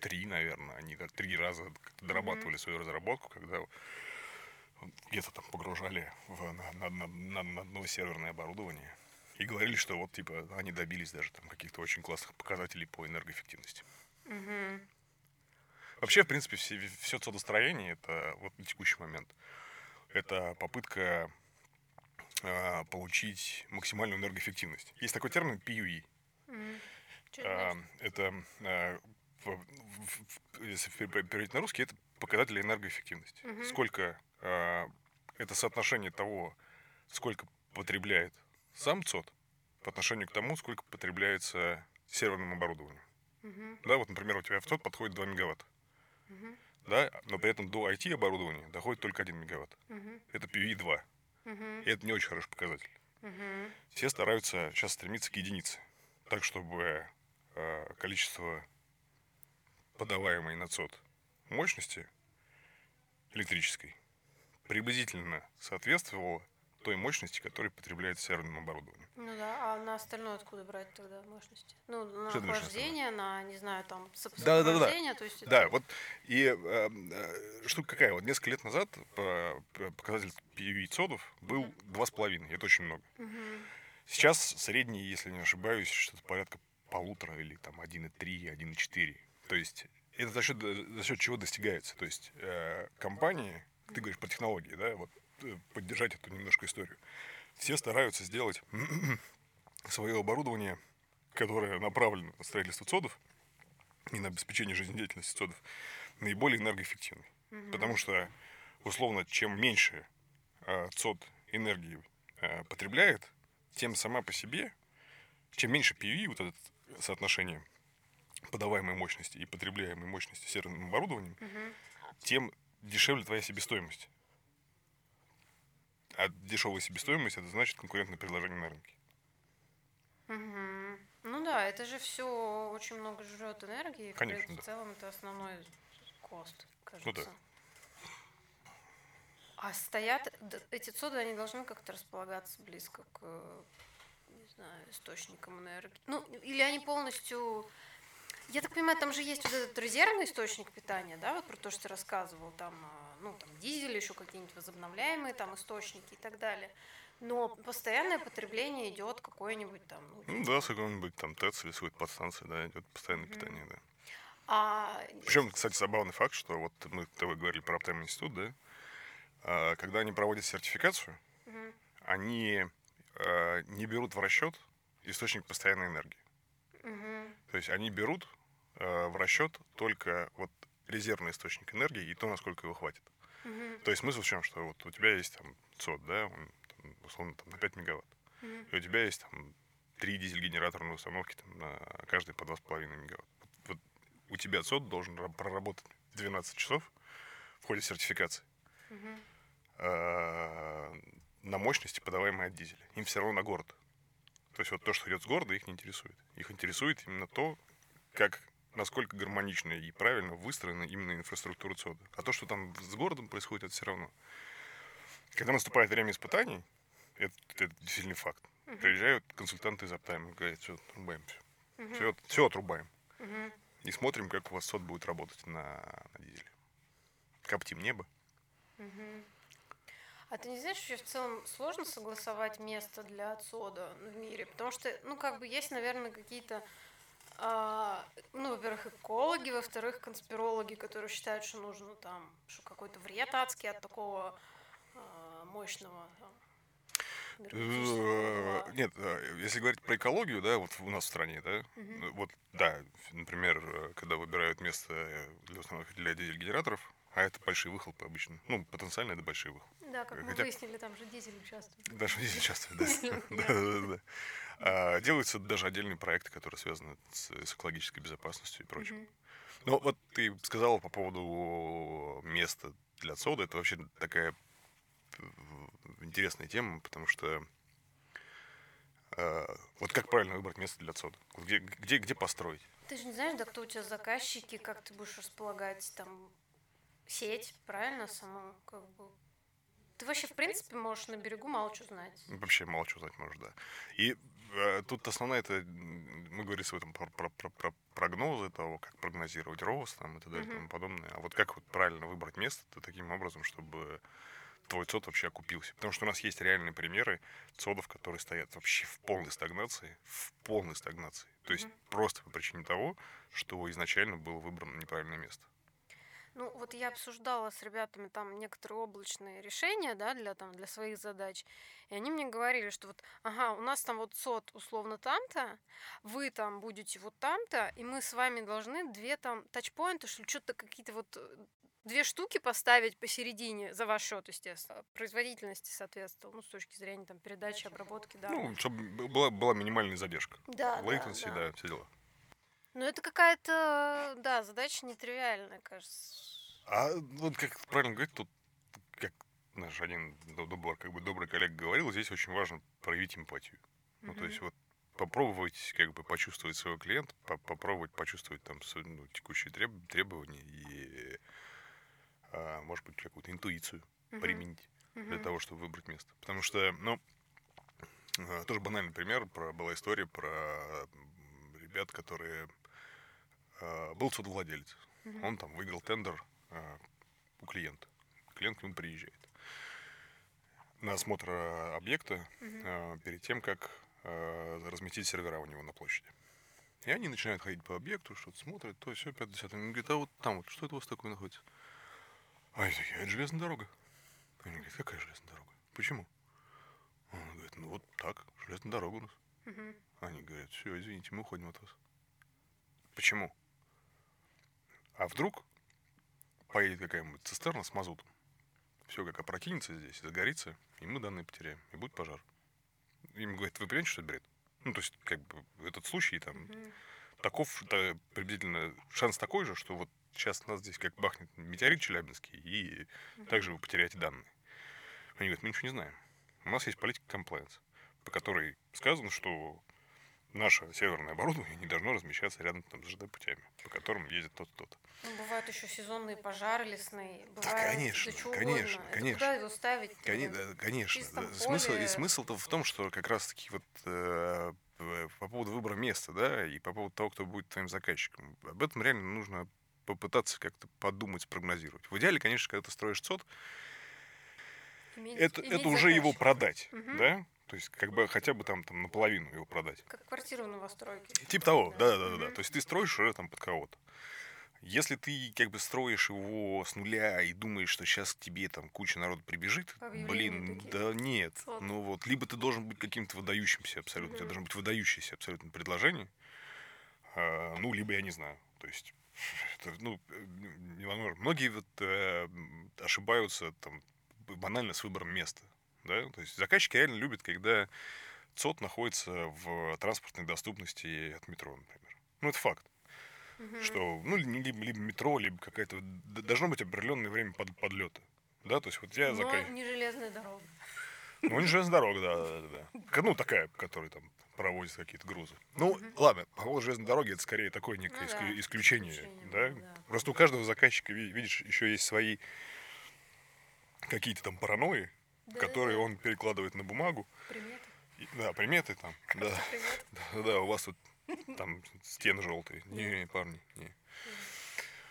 S2: три, наверное, они три раза дорабатывали свою разработку, когда где-то там погружали в, на, на, на, на- на дно серверное оборудование и говорили, что вот типа они добились даже там каких-то очень классных показателей по энергоэффективности. Вообще, в принципе, все, все цодостроение, это вот на текущий момент, это попытка а, получить максимальную энергоэффективность. Есть такой термин PUE.
S1: Мгм. Чё это
S2: в- если пере- переводить на русский, это показатели энергоэффективности.
S1: Мгм.
S2: Сколько это соотношение того, сколько потребляет сам ЦОД по отношению к тому, сколько потребляется серверным оборудованием.
S1: Мгм.
S2: Да, вот, например, у тебя в ЦОД подходит 2 мегаватта.
S1: Мгм.
S2: Да, но при этом до IT-оборудования доходит только 1 мегаватт.
S1: Мгм.
S2: Это PUE-2.
S1: Мгм.
S2: И это не очень хороший показатель.
S1: Мгм.
S2: Все стараются сейчас стремиться к единице. Так, чтобы э, количество подаваемой на ЦОД мощности электрической приблизительно соответствовала той мощности, которая потребляется серверным оборудованием.
S1: Ну да, а на остальное откуда брать тогда мощности? Ну, на охлаждение, на, не знаю, там,
S2: да, да, да, да. то есть... Да, это... вот, и э, э, штука какая, вот несколько лет назад по, показатель PV-цодов был два с половиной, это очень много. Mm-hmm. Сейчас средний, если не ошибаюсь, что-то порядка полутора или там 1,3, 1,4. То есть это за счет, за счет чего достигается. То есть э, компании, ты говоришь про технологии, да, вот Э, поддержать эту немножко историю. Все стараются сделать свое оборудование, которое направлено на строительство цодов и на обеспечение жизнедеятельности цодов, наиболее энергоэффективной. Угу. Потому что, условно, чем меньше э, цод энергии э, потребляет, тем сама по себе, чем меньше PV, вот это соотношение подаваемой мощности и потребляемой мощности серверным оборудованием, угу. тем дешевле твоя себестоимость. А дешевая себестоимость это значит конкурентное предложение на рынке.
S1: Угу. Ну да, это же все очень много жрет энергии.
S2: Конечно, да.
S1: В целом это основной кост, кажется. Ну да. А стоят эти цоды, они должны как-то располагаться близко к, не знаю, источникам энергии. Ну, или они полностью я так понимаю, там же есть вот этот резервный источник питания, да, вот про то, что ты рассказывал, там, а, ну, там, дизель, еще какие-нибудь возобновляемые там источники и так далее. Но постоянное потребление идет какое-нибудь там.
S2: Ну, ну да, с какой-нибудь там ТЭЦ или с какой-то подстанции, да, идет постоянное mm-hmm. питание, да.
S1: А...
S2: Причем, кстати, забавный факт, что вот мы тобой говорили про Аптайм институт, да, а, когда они проводят сертификацию, mm-hmm. они а, не берут в расчет источник постоянной энергии. Mm-hmm. То есть они берут Э, в расчет только вот резервный источник энергии и то, насколько его хватит. Угу. То есть смысл в чем, что вот у тебя есть там ЦОД, да, он, там, условно там, на 5 мегаватт, угу. и у тебя есть там три дизель-генераторные установки там, на каждый по 2,5 мегаватт. Вот, вот у тебя ЦОД должен проработать 12 часов в ходе сертификации угу. на мощности, подаваемой от дизеля. Им все равно на город. То есть вот то, что идет с города, их не интересует. Их интересует именно то, как насколько гармонично и правильно выстроена именно инфраструктура ЦОДа. А то, что там с городом происходит, это все равно. Когда наступает время испытаний, это, это действительно факт. Uh-huh. Приезжают консультанты из Аптайма, говорят, все, отрубаем все. Uh-huh. Все, все отрубаем. Uh-huh. И смотрим, как у вас СОД будет работать на, на дизеле. Коптим небо.
S1: Uh-huh. А ты не знаешь, что в целом сложно согласовать место для ЦОДа в мире? Потому что, ну, как бы есть, наверное, какие-то а, ну, во-первых, экологи, во-вторых, конспирологи, которые считают, что нужно там, что какой-то вред адский от такого а, мощного там,
S2: э, нет, э, если говорить про экологию, да, вот у нас в стране, да, угу. вот, да, например, когда выбирают место для установки для дизель-генераторов, а это большие выхлопы обычно. Ну, потенциально это большие выхлопы.
S1: Да, как Хотя... мы выяснили, там же дизель участвует.
S2: Даже дизель участвует, да. А, делаются даже отдельные проекты, которые связаны с, экологической безопасностью и прочим. Ну, вот ты сказала по поводу места для сода. Это вообще такая э, интересная тема, потому что э, вот как правильно выбрать место для сода? Где, где, где построить?
S1: Ты же не знаешь, да, кто у тебя заказчики, как ты будешь располагать там сеть, правильно, саму, как бы ты вообще, в принципе, можешь на берегу мало что знать.
S2: Вообще мало что знать можешь, да. И э, тут основная это, мы говорим об этом про, про, про, про прогнозы того, как прогнозировать рост там, и т.д. и тому подобное. А вот как вот правильно выбрать место -то таким образом, чтобы твой ЦОД вообще окупился. Потому что у нас есть реальные примеры ЦОДов, которые стоят вообще в полной стагнации, в полной стагнации. То есть mm-hmm. просто по причине того, что изначально было выбрано неправильное место.
S1: Ну, вот я обсуждала с ребятами там некоторые облачные решения, да, для, там, для своих задач. И они мне говорили, что вот, ага, у нас там вот сот условно там-то, вы там будете вот там-то, и мы с вами должны две там тачпоинты, что ли, что-то какие-то вот э, две штуки поставить посередине за ваш счет, естественно. Производительности соответствовал, ну, с точки зрения там передачи, обработки, да.
S2: Ну, чтобы была, была минимальная задержка.
S1: Да,
S2: Latency,
S1: да,
S2: да. да, все дела.
S1: Ну, это какая-то, да, задача нетривиальная, кажется.
S2: А вот как правильно говорить, тут, как наш один добрый, как бы добрый коллега говорил, здесь очень важно проявить эмпатию. Ну, то есть вот попробовать как бы почувствовать своего клиента, по попробовать почувствовать там ну, текущие треб требования и, а, может быть, какую-то интуицию uh-huh. применить uh-huh. для того, чтобы выбрать место. Потому что, ну, а, тоже банальный пример, про, была история про ребят, которые... А, был судовладелец. Uh-huh. Он там выиграл тендер а, у клиента. Клиент к нему приезжает на осмотр объекта uh-huh. перед тем, как разместить сервера у него на площади. И они начинают ходить по объекту, что-то смотрят, то все, 50 Он говорит, а вот там вот, что это у вас такое находится? А я такие, это железная дорога. Они говорят, какая железная дорога? Почему? Он говорит, ну вот так, железная дорога у нас. Угу. Они говорят, все, извините, мы уходим от вас. Почему? А вдруг поедет какая-нибудь цистерна с мазутом. Все как опрокинется здесь, загорится, и мы данные потеряем, и будет пожар. Им говорят, вы понимаете, что это бред? Ну, то есть, как бы, этот случай там, mm таков, это приблизительно шанс такой же, что вот сейчас у нас здесь как бахнет метеорит Челябинский, и mm также вы потеряете данные. Они говорят, мы ничего не знаем. У нас есть политика комплайенс, по которой сказано, что наше северное оборудование не должно размещаться рядом там, с ЖД-путями, по которым ездит тот-то.
S1: Ну, бывают еще сезонные пожары лесные.
S2: Да, конечно, да конечно,
S1: угодно.
S2: конечно.
S1: куда его ставить?
S2: Кон- да, конечно. Да. Смысл, и смысл-то в том, что как раз-таки вот э, по поводу выбора места, да, и по поводу того, кто будет твоим заказчиком. Об этом реально нужно попытаться как-то подумать, спрогнозировать. В идеале, конечно, когда ты строишь ЦОД, Иметь, это, иметь это уже его продать, угу. да? То есть, как бы хотя бы там, там наполовину его продать.
S1: Как квартиру в новостройке.
S2: Типа того, да, да, да, да. То есть ты строишь уже там под кого-то. Если ты как бы строишь его с нуля и думаешь, что сейчас к тебе там куча народу прибежит, блин, такие. да нет. Вот. Ну вот, либо ты должен быть каким-то выдающимся абсолютно, mm-hmm. у тебя должно быть выдающееся абсолютно предложение, а, ну, либо я не знаю. То есть, это, ну, невозможно. Многие вот э, ошибаются там банально с выбором места. Да? То есть заказчики реально любят, когда ЦОД находится в транспортной доступности от метро, например. Ну, это факт. Угу. Что, ну, либо, либо метро, либо какая-то... Должно быть определенное время под, подлета. Да, то есть вот я...
S1: Но заказ... не железная дорога.
S2: Ну, не железная дорога, да, да, да. Ну, такая, которая там проводит какие-то грузы. Ну, угу. ладно, по поводу железной дороги это скорее такое некое ну, да, исключение, исключение да? да? Просто у каждого заказчика, видишь, еще есть свои какие-то там паранойи, да, которые да. он перекладывает на бумагу.
S1: Приметы.
S2: И, да, приметы там. Да. да, да, у вас тут там стены желтые. Не, парни, не.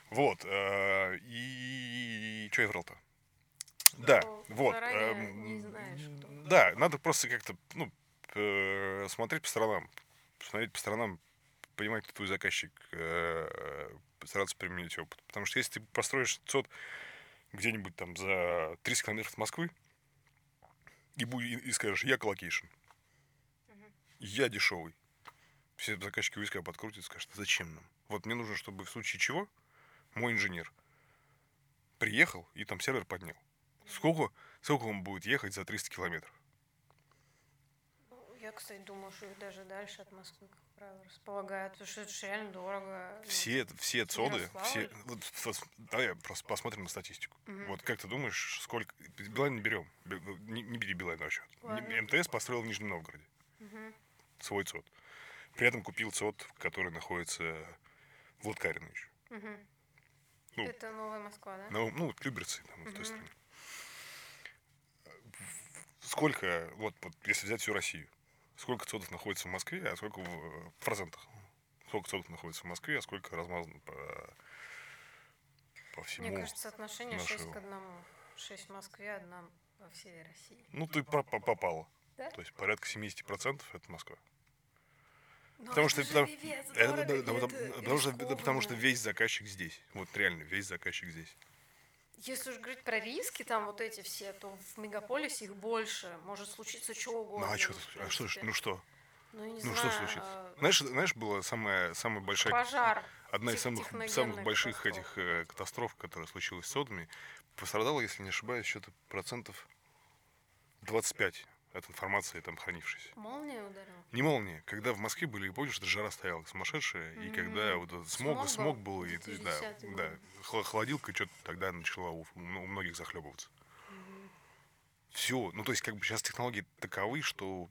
S2: Вот. Э, и что я врал-то? Да, вот. Эм, да, надо просто как-то, ну, э, смотреть по сторонам. Смотреть по сторонам, понимать, кто твой заказчик, э, стараться применить опыт. Потому что если ты построишь ЦОД где-нибудь там за 30 километров от Москвы и, будь, и, скажешь, я colocation, угу. я дешевый, все заказчики у виска покрутят и скажут, зачем нам? Вот мне нужно, чтобы в случае чего мой инженер приехал и там сервер поднял. Сколько, сколько он будет ехать за 300 километров?
S1: Я, кстати, думаю, что даже дальше от Москвы, как правило, располагают, потому что это же реально дорого.
S2: Все, все ЦОДы, все... Вот, давай просто посмотрим на статистику. Угу. Вот как ты думаешь, сколько... Билайн не берем. Не, не бери Билайн вообще. Ладно. МТС построил в Нижнем Новгороде. Угу. Свой ЦОД. При этом купил ЦОД, который находится в Латкарино еще.
S1: Угу. Ну, это Новая Москва, да?
S2: Ну, ну Люберцы, там, угу. в той стране. Сколько, вот, вот если взять всю Россию, сколько ЦОДов находится в Москве, а сколько в, процентах? Сколько ЦОДов находится в Москве, а сколько размазано по, по всему
S1: Мне кажется, соотношение нашего... 6 к 1. 6 в Москве, 1 во всей России.
S2: Ну, ты попала. Да? То есть порядка 70% это Москва. Но потому что, потому, это, это, это, потому, что, потому что весь заказчик здесь. Вот реально, весь заказчик здесь.
S1: Если уж говорить про риски, там вот эти все, то в мегаполисе их больше. Может случиться что угодно.
S2: Ну а что, а что, ну что? Ну, ну знаю, что случится? А... Знаешь, знаешь, была самая, самая большая...
S1: Пожар.
S2: Одна из самых, самых больших этих э, катастроф, которая случилась с содами, пострадала, если не ошибаюсь, что-то процентов 25 от информации там хранившейся.
S1: Молния ударила?
S2: Не молния. Когда в Москве были, помнишь, что жара стояла сумасшедшая, mm-hmm. и когда вот этот смог, смог, был, и, да, да, холодилка что-то тогда начала у, у многих захлебываться. Mm-hmm. Все, ну то есть как бы сейчас технологии таковы, что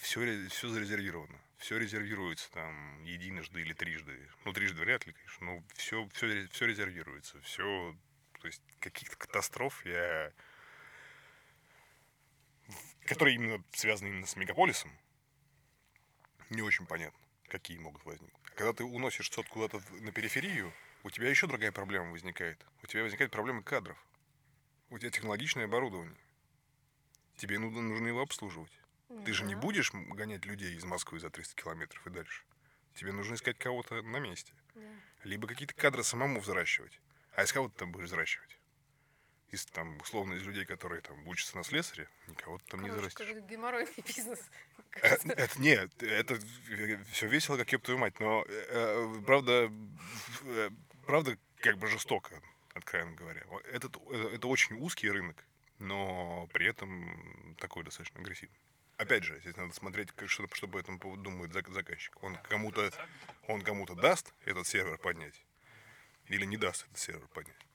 S2: все, все зарезервировано. Все резервируется там единожды или трижды. Ну, трижды вряд ли, конечно, но все, все, все резервируется. Все, то есть каких-то катастроф я которые именно связаны именно с мегаполисом, не очень понятно, какие могут возникнуть. А когда ты уносишь сот куда-то на периферию, у тебя еще другая проблема возникает. У тебя возникает проблема кадров. У тебя технологичное оборудование. Тебе нужно, нужно его обслуживать. Да. Ты же не будешь гонять людей из Москвы за 300 километров и дальше. Тебе нужно искать кого-то на месте. Да. Либо какие-то кадры самому взращивать. А из кого ты там будешь взращивать? Из там, условно, из людей, которые там учатся на слесаре, никого там Короче, не зарастешь.
S1: геморройный бизнес.
S2: Э, это, нет, это все весело, как ёб твою мать, но э, правда, э, правда, как бы жестоко, откровенно говоря. Этот, это очень узкий рынок, но при этом такой достаточно агрессивный. Опять же, здесь надо смотреть, как, что, что по этому поводу думает заказчик. Он кому-то, он кому-то даст этот сервер поднять или не даст этот сервер поднять.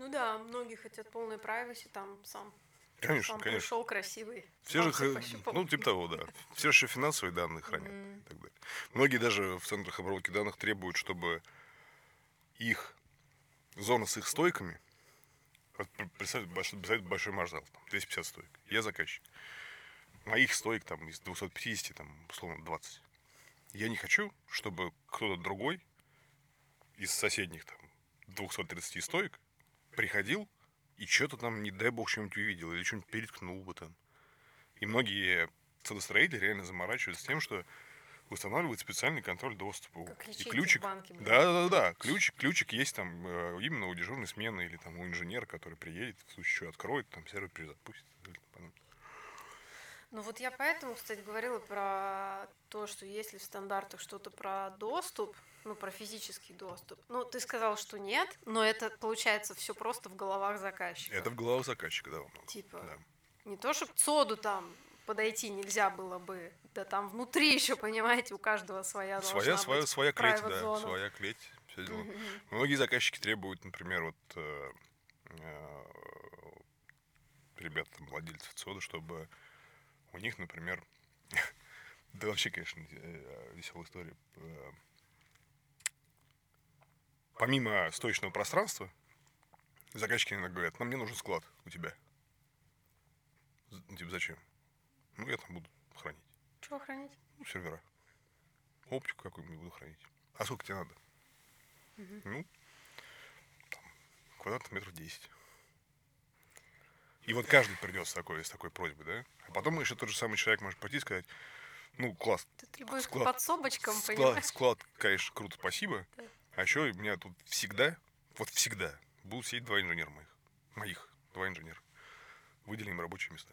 S1: Ну да, многие хотят полной privacy, там сам
S2: Конечно,
S1: Сам
S2: конечно.
S1: пришел красивый.
S2: Все же, ну, типа того, да. Все же финансовые данные хранят mm-hmm. и так далее. Многие даже в центрах обработки данных требуют, чтобы их зона с их стойками, представьте большой, представьте большой маршал, там, 250 стоек. Я заказчик. Моих стоек там из 250, там, условно, 20. Я не хочу, чтобы кто-то другой из соседних там 230 стоек приходил и что-то там, не дай бог, что-нибудь увидел или что-нибудь переткнул бы там. И многие садостроители реально заморачиваются тем, что устанавливают специальный контроль доступа.
S1: Как
S2: и ключик.
S1: Банке,
S2: да, да, да, да. Ключик, ключик есть там э, именно у дежурной смены или там у инженера, который приедет, в случае чего откроет, там сервер перезапустит.
S1: Ну вот я поэтому, кстати, говорила про то, что если в стандартах что-то про доступ, ну, про физический доступ. Ну, ты сказал, что нет, но это получается все просто в головах заказчика.
S2: Это в головах заказчика, да.
S1: Типа, да. не то, чтобы соду там подойти нельзя было бы, да там внутри еще, понимаете, у каждого своя
S2: своя, своя, своя клеть, да, зона. своя клеть, все дела. Mm-hmm. Многие заказчики требуют, например, вот э, э, ребят, там, владельцев соды, чтобы у них, например, да вообще, конечно, э, веселая история. Помимо стоечного пространства, заказчики иногда говорят, нам мне нужен склад у тебя. Типа, зачем? Ну, я там буду хранить.
S1: Чего хранить?
S2: Ну, сервера. Оптику какую-нибудь буду хранить. А сколько тебе надо? Угу. Ну, там, квадратных метров 10. И вот каждый придет с такой, с такой просьбой, да? А потом еще тот же самый человек может пойти и сказать, ну, класс.
S1: Ты требуешь склад, подсобочкам,
S2: склад, понимаешь? Склад, конечно, круто, спасибо. Да. А еще у меня тут всегда, вот всегда, будут сидеть два инженера моих. Моих, два инженера. Выделим им рабочие места.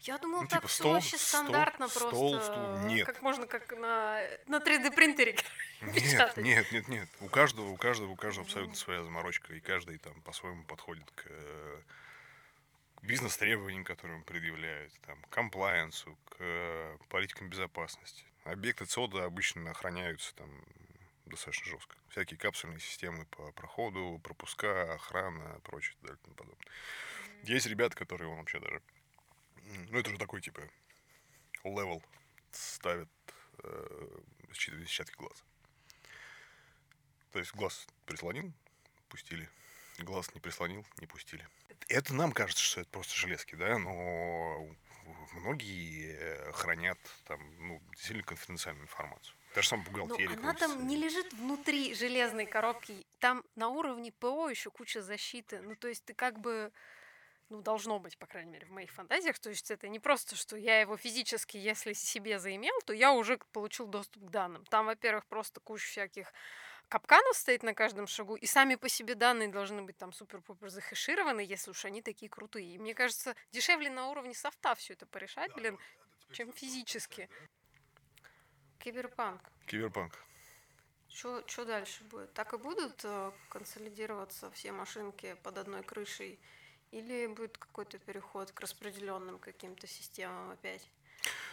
S1: Я думала, ну, так типа, все стол, вообще стандартно стол, просто. Стол, стул.
S2: Нет.
S1: Как можно как на, на 3D принтере
S2: Нет, нет, нет, нет. У каждого, у каждого, у каждого абсолютно своя заморочка, и каждый там по-своему подходит к, к бизнес-требованиям, которые он предъявляет, там, к комплайенсу, к политикам безопасности. Объекты ЦОДа обычно охраняются там достаточно жестко. Всякие капсульные системы по проходу, пропуска, охрана, прочее, и тому подобное. Есть ребята, которые он вообще даже... Ну, это же такой, типа, level ставят э, считывая сетчатки глаз. То есть глаз прислонил, пустили. Глаз не прислонил, не пустили. Это нам кажется, что это просто железки, да, но многие э, хранят там, ну, сильно конфиденциальную информацию. Та же самая бухгалтерия.
S1: Но она там не лежит внутри железной коробки. Там на уровне ПО еще куча защиты. Ну, то есть ты как бы ну, должно быть, по крайней мере, в моих фантазиях. То есть это не просто, что я его физически, если себе заимел, то я уже получил доступ к данным. Там, во-первых, просто куча всяких капканов стоит на каждом шагу, и сами по себе данные должны быть там супер-пупер захешированы, если уж они такие крутые. И мне кажется, дешевле на уровне софта все это порешать, да, блин, чем физически. Киберпанк.
S2: Киберпанк.
S1: Что дальше будет? Так и будут э, консолидироваться все машинки под одной крышей? Или будет какой-то переход к распределенным каким-то системам опять?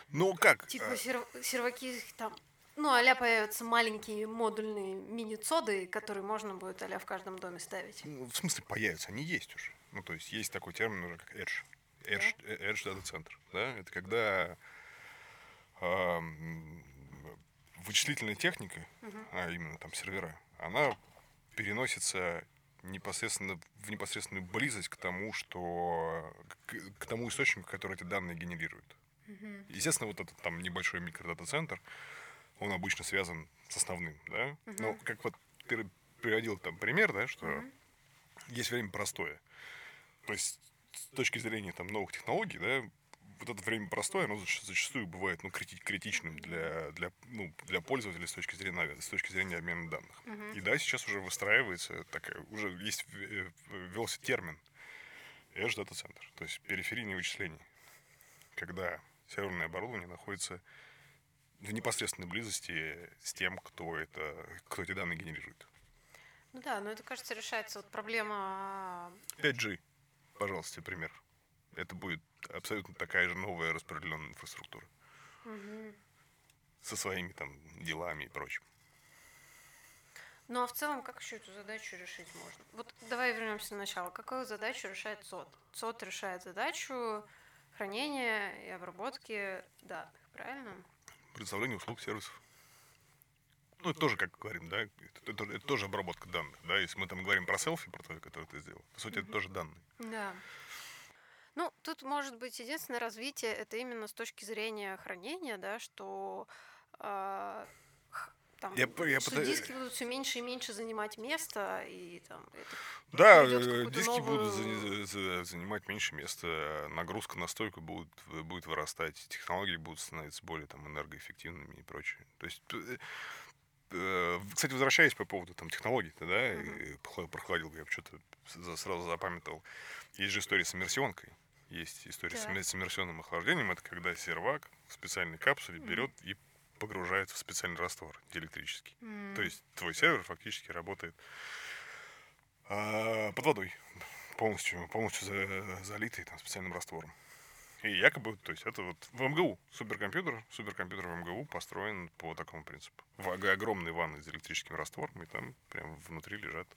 S2: Ну как?
S1: Типа э, серв- серваки там ну, а появятся маленькие модульные мини-цоды, которые можно будет а в каждом доме ставить.
S2: Ну, в смысле появятся? Они есть уже. Ну, то есть есть такой термин уже, как Edge. Edge, Edge Data Center. Да? Это когда э, вычислительная техника,
S1: Мгм.
S2: а именно там сервера, она переносится непосредственно в непосредственную близость к тому, что к, к тому источнику, который эти данные генерирует.
S1: Мгм.
S2: Естественно, вот этот там небольшой микродата-центр, он обычно связан с основным, да? Но
S1: Мгм.
S2: как вот ты приводил там пример, да, что
S1: Мгм.
S2: есть время простое. То есть с точки зрения там новых технологий, да, вот это время простое, оно зач- зачастую бывает ну, крити- критичным для, для, ну, для пользователя с точки зрения, с точки зрения обмена данных.
S1: Мгм.
S2: И да, сейчас уже выстраивается такая, уже есть, в- э, ввелся термин Edge Data Center, то есть периферийные вычисления, когда серверное оборудование находится в непосредственной близости с тем, кто, это, кто эти данные генерирует.
S1: Ну да, но это, кажется, решается вот проблема...
S2: 5G, пожалуйста, тебе пример. Это будет абсолютно такая же новая распределенная инфраструктура
S1: Мгм.
S2: со своими там делами и прочим.
S1: Ну а в целом, как еще эту задачу решить можно? Вот давай вернемся на начало. Какую задачу решает СОТ? СОТ решает задачу хранения и обработки данных, правильно?
S2: Предоставление услуг, сервисов. Ну, это тоже, как говорим, да, это, это- это тоже обработка данных, да, если мы там говорим про селфи, про то, который ты сделал, по сути, это тоже данные.
S1: Да. Ну, тут может быть единственное развитие, это именно с точки зрения хранения, да, что х- там,
S2: Я я
S1: что
S2: пыта-
S1: диски будут все меньше и меньше занимать место, и там это
S2: Да, э, диски будут
S1: новую-
S2: зани- за- занимать меньше места, нагрузка на стойку будет, будет вырастать, технологии будут становиться более там, энергоэффективными и прочее. То есть, э, э, кстати, возвращаясь по поводу там, технологий, да, и похла- прохладил, я что-то сразу запамятовал. Есть же история с иммерсионкой. Есть история иммер- с иммерсионным охлаждением. Это когда сервак в специальной капсуле берет и погружается в специальный раствор диэлектрический.
S1: М,
S2: То есть твой сервер фактически работает а, под водой, полностью, полностью за- залитый там, специальным раствором. И якобы, то есть это вот в МГУ суперкомпьютер, суперкомпьютер в МГУ построен по такому принципу. В ог- огромной ванной с электрическим раствором, и там прям внутри лежат,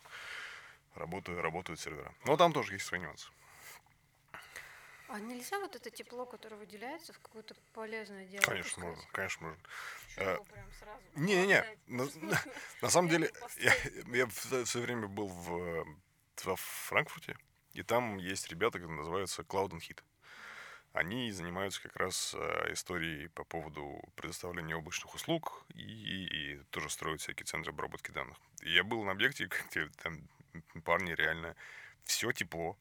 S2: работают, работают сервера. Но там тоже есть свои нюансы.
S1: А нельзя вот это тепло, которое выделяется, в какое-то полезное дело?
S2: Конечно, можно, конечно, можно. Э, Не-не-не,
S1: хватать?
S2: на, на самом деле, я, все время был в, во Франкфурте, и там есть ребята, которые называются Cloud and Hit. Они занимаются как раз э, историей по поводу предоставления облачных услуг и, и- и тоже строят всякие центры обработки данных. И я был на объекте, где там парни реально все тепло,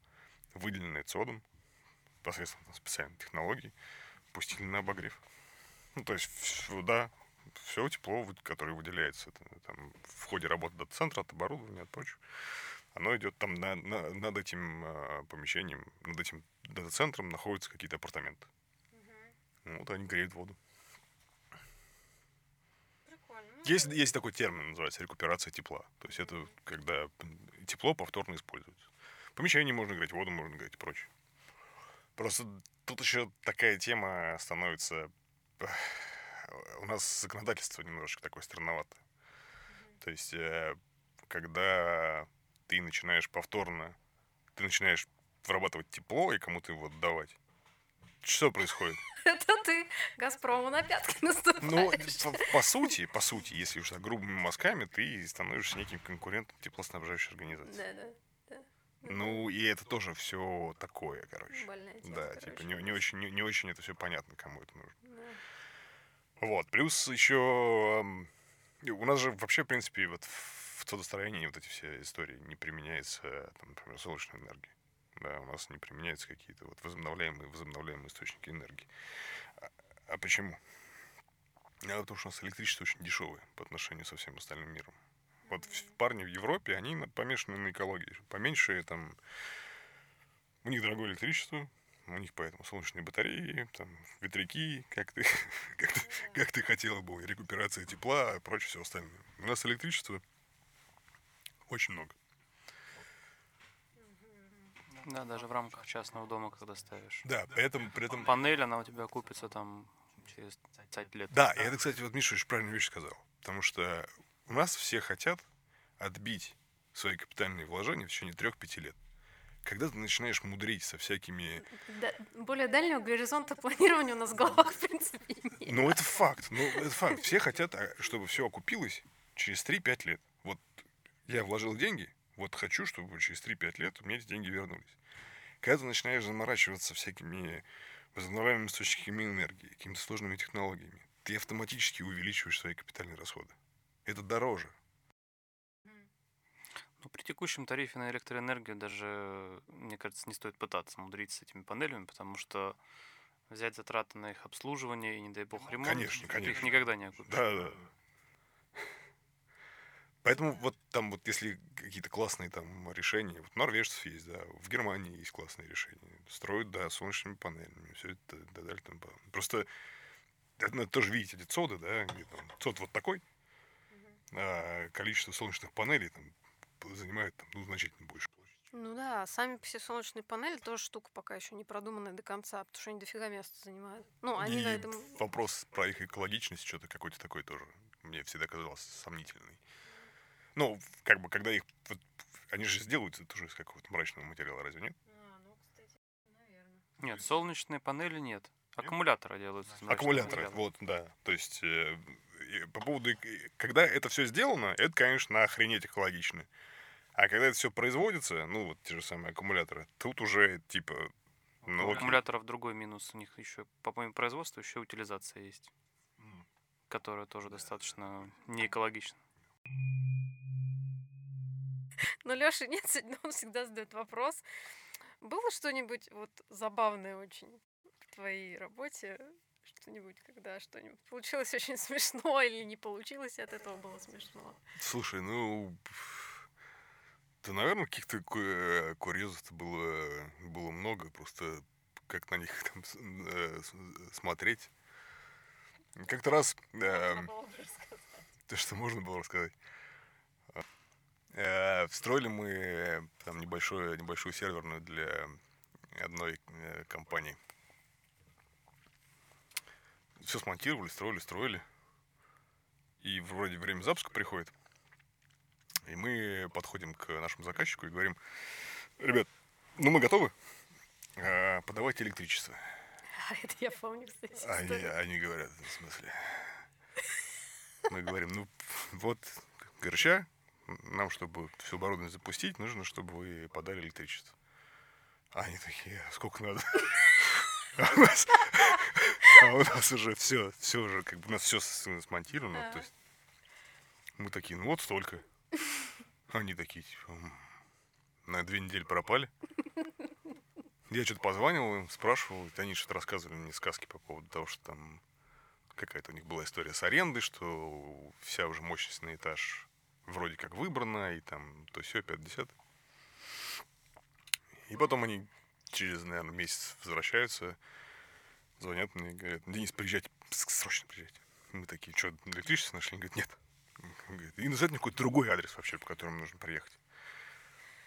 S2: выделенное цодом, посредством там специальной технологии, пустили на обогрев. Ну, то есть, всё- да, все тепло, которое выделяется там, в ходе работы дата-центра, от оборудования, от прочего, оно идет там на- на- над этим э, помещением, над этим дата-центром находятся какие-то апартаменты. Ну, Вот они греют воду.
S1: Ну,
S2: Есть, есть такой термин, называется рекуперация тепла. То есть это когда тепло повторно используется. В помещении можно греть воду, можно греть и прочее. Просто тут еще такая тема становится... У нас законодательство немножечко такое странноватое. То есть, э, когда ты начинаешь повторно, ты начинаешь вырабатывать тепло и кому-то его отдавать, что происходит?
S1: Это ты Газпрому на пятки наступаешь.
S2: Ну, по, по сути, по сути, если уж так грубыми мазками, ты становишься неким конкурентом теплоснабжающей организации.
S1: Да, да.
S2: Ну, и это тоже все такое, короче.
S1: Больная тема,
S2: Да,
S1: короче.
S2: типа не, не очень, не, не очень это все понятно, кому это нужно.
S1: Да.
S2: Вот, плюс еще у нас же вообще, в принципе, вот в судостроении вот эти все истории не применяется, там, например, солнечная энергия. Да, у нас не применяются какие-то вот возобновляемые, возобновляемые источники энергии. А, а почему? А потому что у нас электричество очень дешевое по отношению со всем остальным миром. Вот парни в Европе, они помешаны на экологии. Поменьше там... У них дорогое электричество, у них поэтому солнечные батареи, там, ветряки, как ты, как, ты, как ты хотела бы, рекуперация тепла и прочее все остальное. У нас электричества очень много.
S3: Да, даже в рамках частного дома, когда ставишь.
S2: Да, поэтому при этом...
S3: Панель, она у тебя купится там через 5 лет.
S2: Да, и это, кстати, вот Миша очень правильную вещь сказал. Потому что у нас все хотят отбить свои капитальные вложения в течение 3-5 лет. когда ты начинаешь мудрить со всякими...
S1: Да, более дальнего горизонта планирования у нас в головах, в принципе, нет.
S2: Ну, это факт. Ну, это факт. Все хотят, а, чтобы все окупилось через 3-5 лет. Вот я вложил деньги, вот хочу, чтобы через 3-5 лет у меня эти деньги вернулись. Когда ты начинаешь заморачиваться всякими возобновляемыми источниками энергии, какими-то сложными технологиями, ты автоматически увеличиваешь свои капитальные расходы. Это дороже.
S3: Ну, при текущем тарифе на электроэнергию даже, мне кажется, не стоит пытаться мудрить с этими панелями, потому что взять затраты на их обслуживание и, не дай бог, ремонт,
S2: Конечно,
S3: их
S2: конечно.
S3: никогда не окупишь.
S2: Да, да. Поэтому вот там вот если какие-то классные там решения, вот норвежцев есть, да, в Германии есть классные решения, строят, да, солнечными панелями, все это, да, далее, там. Просто это надо тоже видеть эти цоды, да, где там цод вот такой, а количество солнечных панелей там занимает там, ну, значительно больше.
S1: Ну да, сами все солнечные панели тоже штука пока еще не продуманная до конца, потому что они дофига места занимают. Ну, они
S2: И
S1: на этом...
S2: вопрос про их экологичность что-то какой-то такой тоже мне всегда казался сомнительный. Ну, как бы, когда их... вот, они же сделаются тоже из какого-то мрачного материала, разве нет?
S1: А, ну, кстати, наверное.
S3: Нет, солнечные панели нет. Аккумуляторы делаются.
S2: Аккумуляторы, вот, да. То есть, э, по поводу... Когда это все сделано, это, конечно, охренеть экологично. А когда это все производится, ну, вот те же самые аккумуляторы, тут уже, типа, ну,
S3: У
S2: окей.
S3: аккумуляторов другой минус. У них еще, по помимо производства, еще утилизация есть, которая тоже достаточно не экологична.
S1: Но Лёша нет, сегодня он всегда задает вопрос. Было что-нибудь вот забавное очень в твоей работе? Что-нибудь, когда что-нибудь получилось очень смешно или не получилось, и от этого было смешно?
S2: Слушай, ну... Да, наверное, каких-то э, курьезов было, было много, просто как на них там э, смотреть. Как-то раз... э. То, что можно было рассказать. Э, Встроили мы э, там небольшую, небольшую серверную для одной компании. Все смонтировали, строили, строили. И вроде время запуска приходит. И мы подходим к нашему заказчику и говорим, ребят, ну мы готовы, Э, подавайте электричество.
S1: А, это я помню, кстати.
S2: Они,
S1: историю.
S2: они говорят, в смысле. Мы говорим, ну вот, горча, нам, чтобы все оборудование запустить, нужно, чтобы вы подали электричество. А они такие, «А сколько надо? А у нас, а у нас уже все, все уже, как бы у нас все смонтировано. То есть мы такие, ну вот столько. Они такие, типа, «М, на две недели пропали. Я что-то позванивал им, спрашивал, и они что-то рассказывали мне сказки по поводу того, что там какая-то у них была история с арендой, что вся уже мощность на этаж вроде как выбрана, и там то все 50. И потом они через, наверное, месяц возвращаются, звонят мне и говорят, Денис, приезжайте, срочно приезжайте. Мы такие, что, электричество нашли? Говорят, нет. Говорит, И мне какой-то другой адрес вообще, по которому нужно приехать.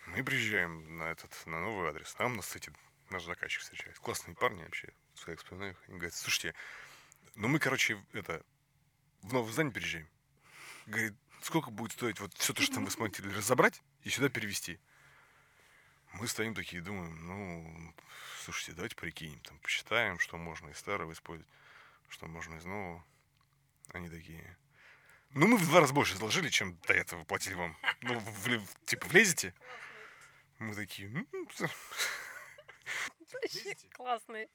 S2: Мы приезжаем на этот, на новый адрес. Там нас, кстати, наш заказчик встречает. Классные парни вообще. Я их вспоминаю. Они говорят, слушайте, ну мы, короче, это, в новое здание переезжаем. Говорит, сколько будет стоить вот все то, что мы смонтировали, разобрать и сюда перевести? Мы стоим такие, думаем, ну, слушайте, давайте прикинем, там, посчитаем, что можно из старого использовать, что можно из нового. Они такие, ну, мы в два раза больше заложили, чем до этого платили вам. Ну, вле- типа, влезете? Мы такие, ну,
S1: классный.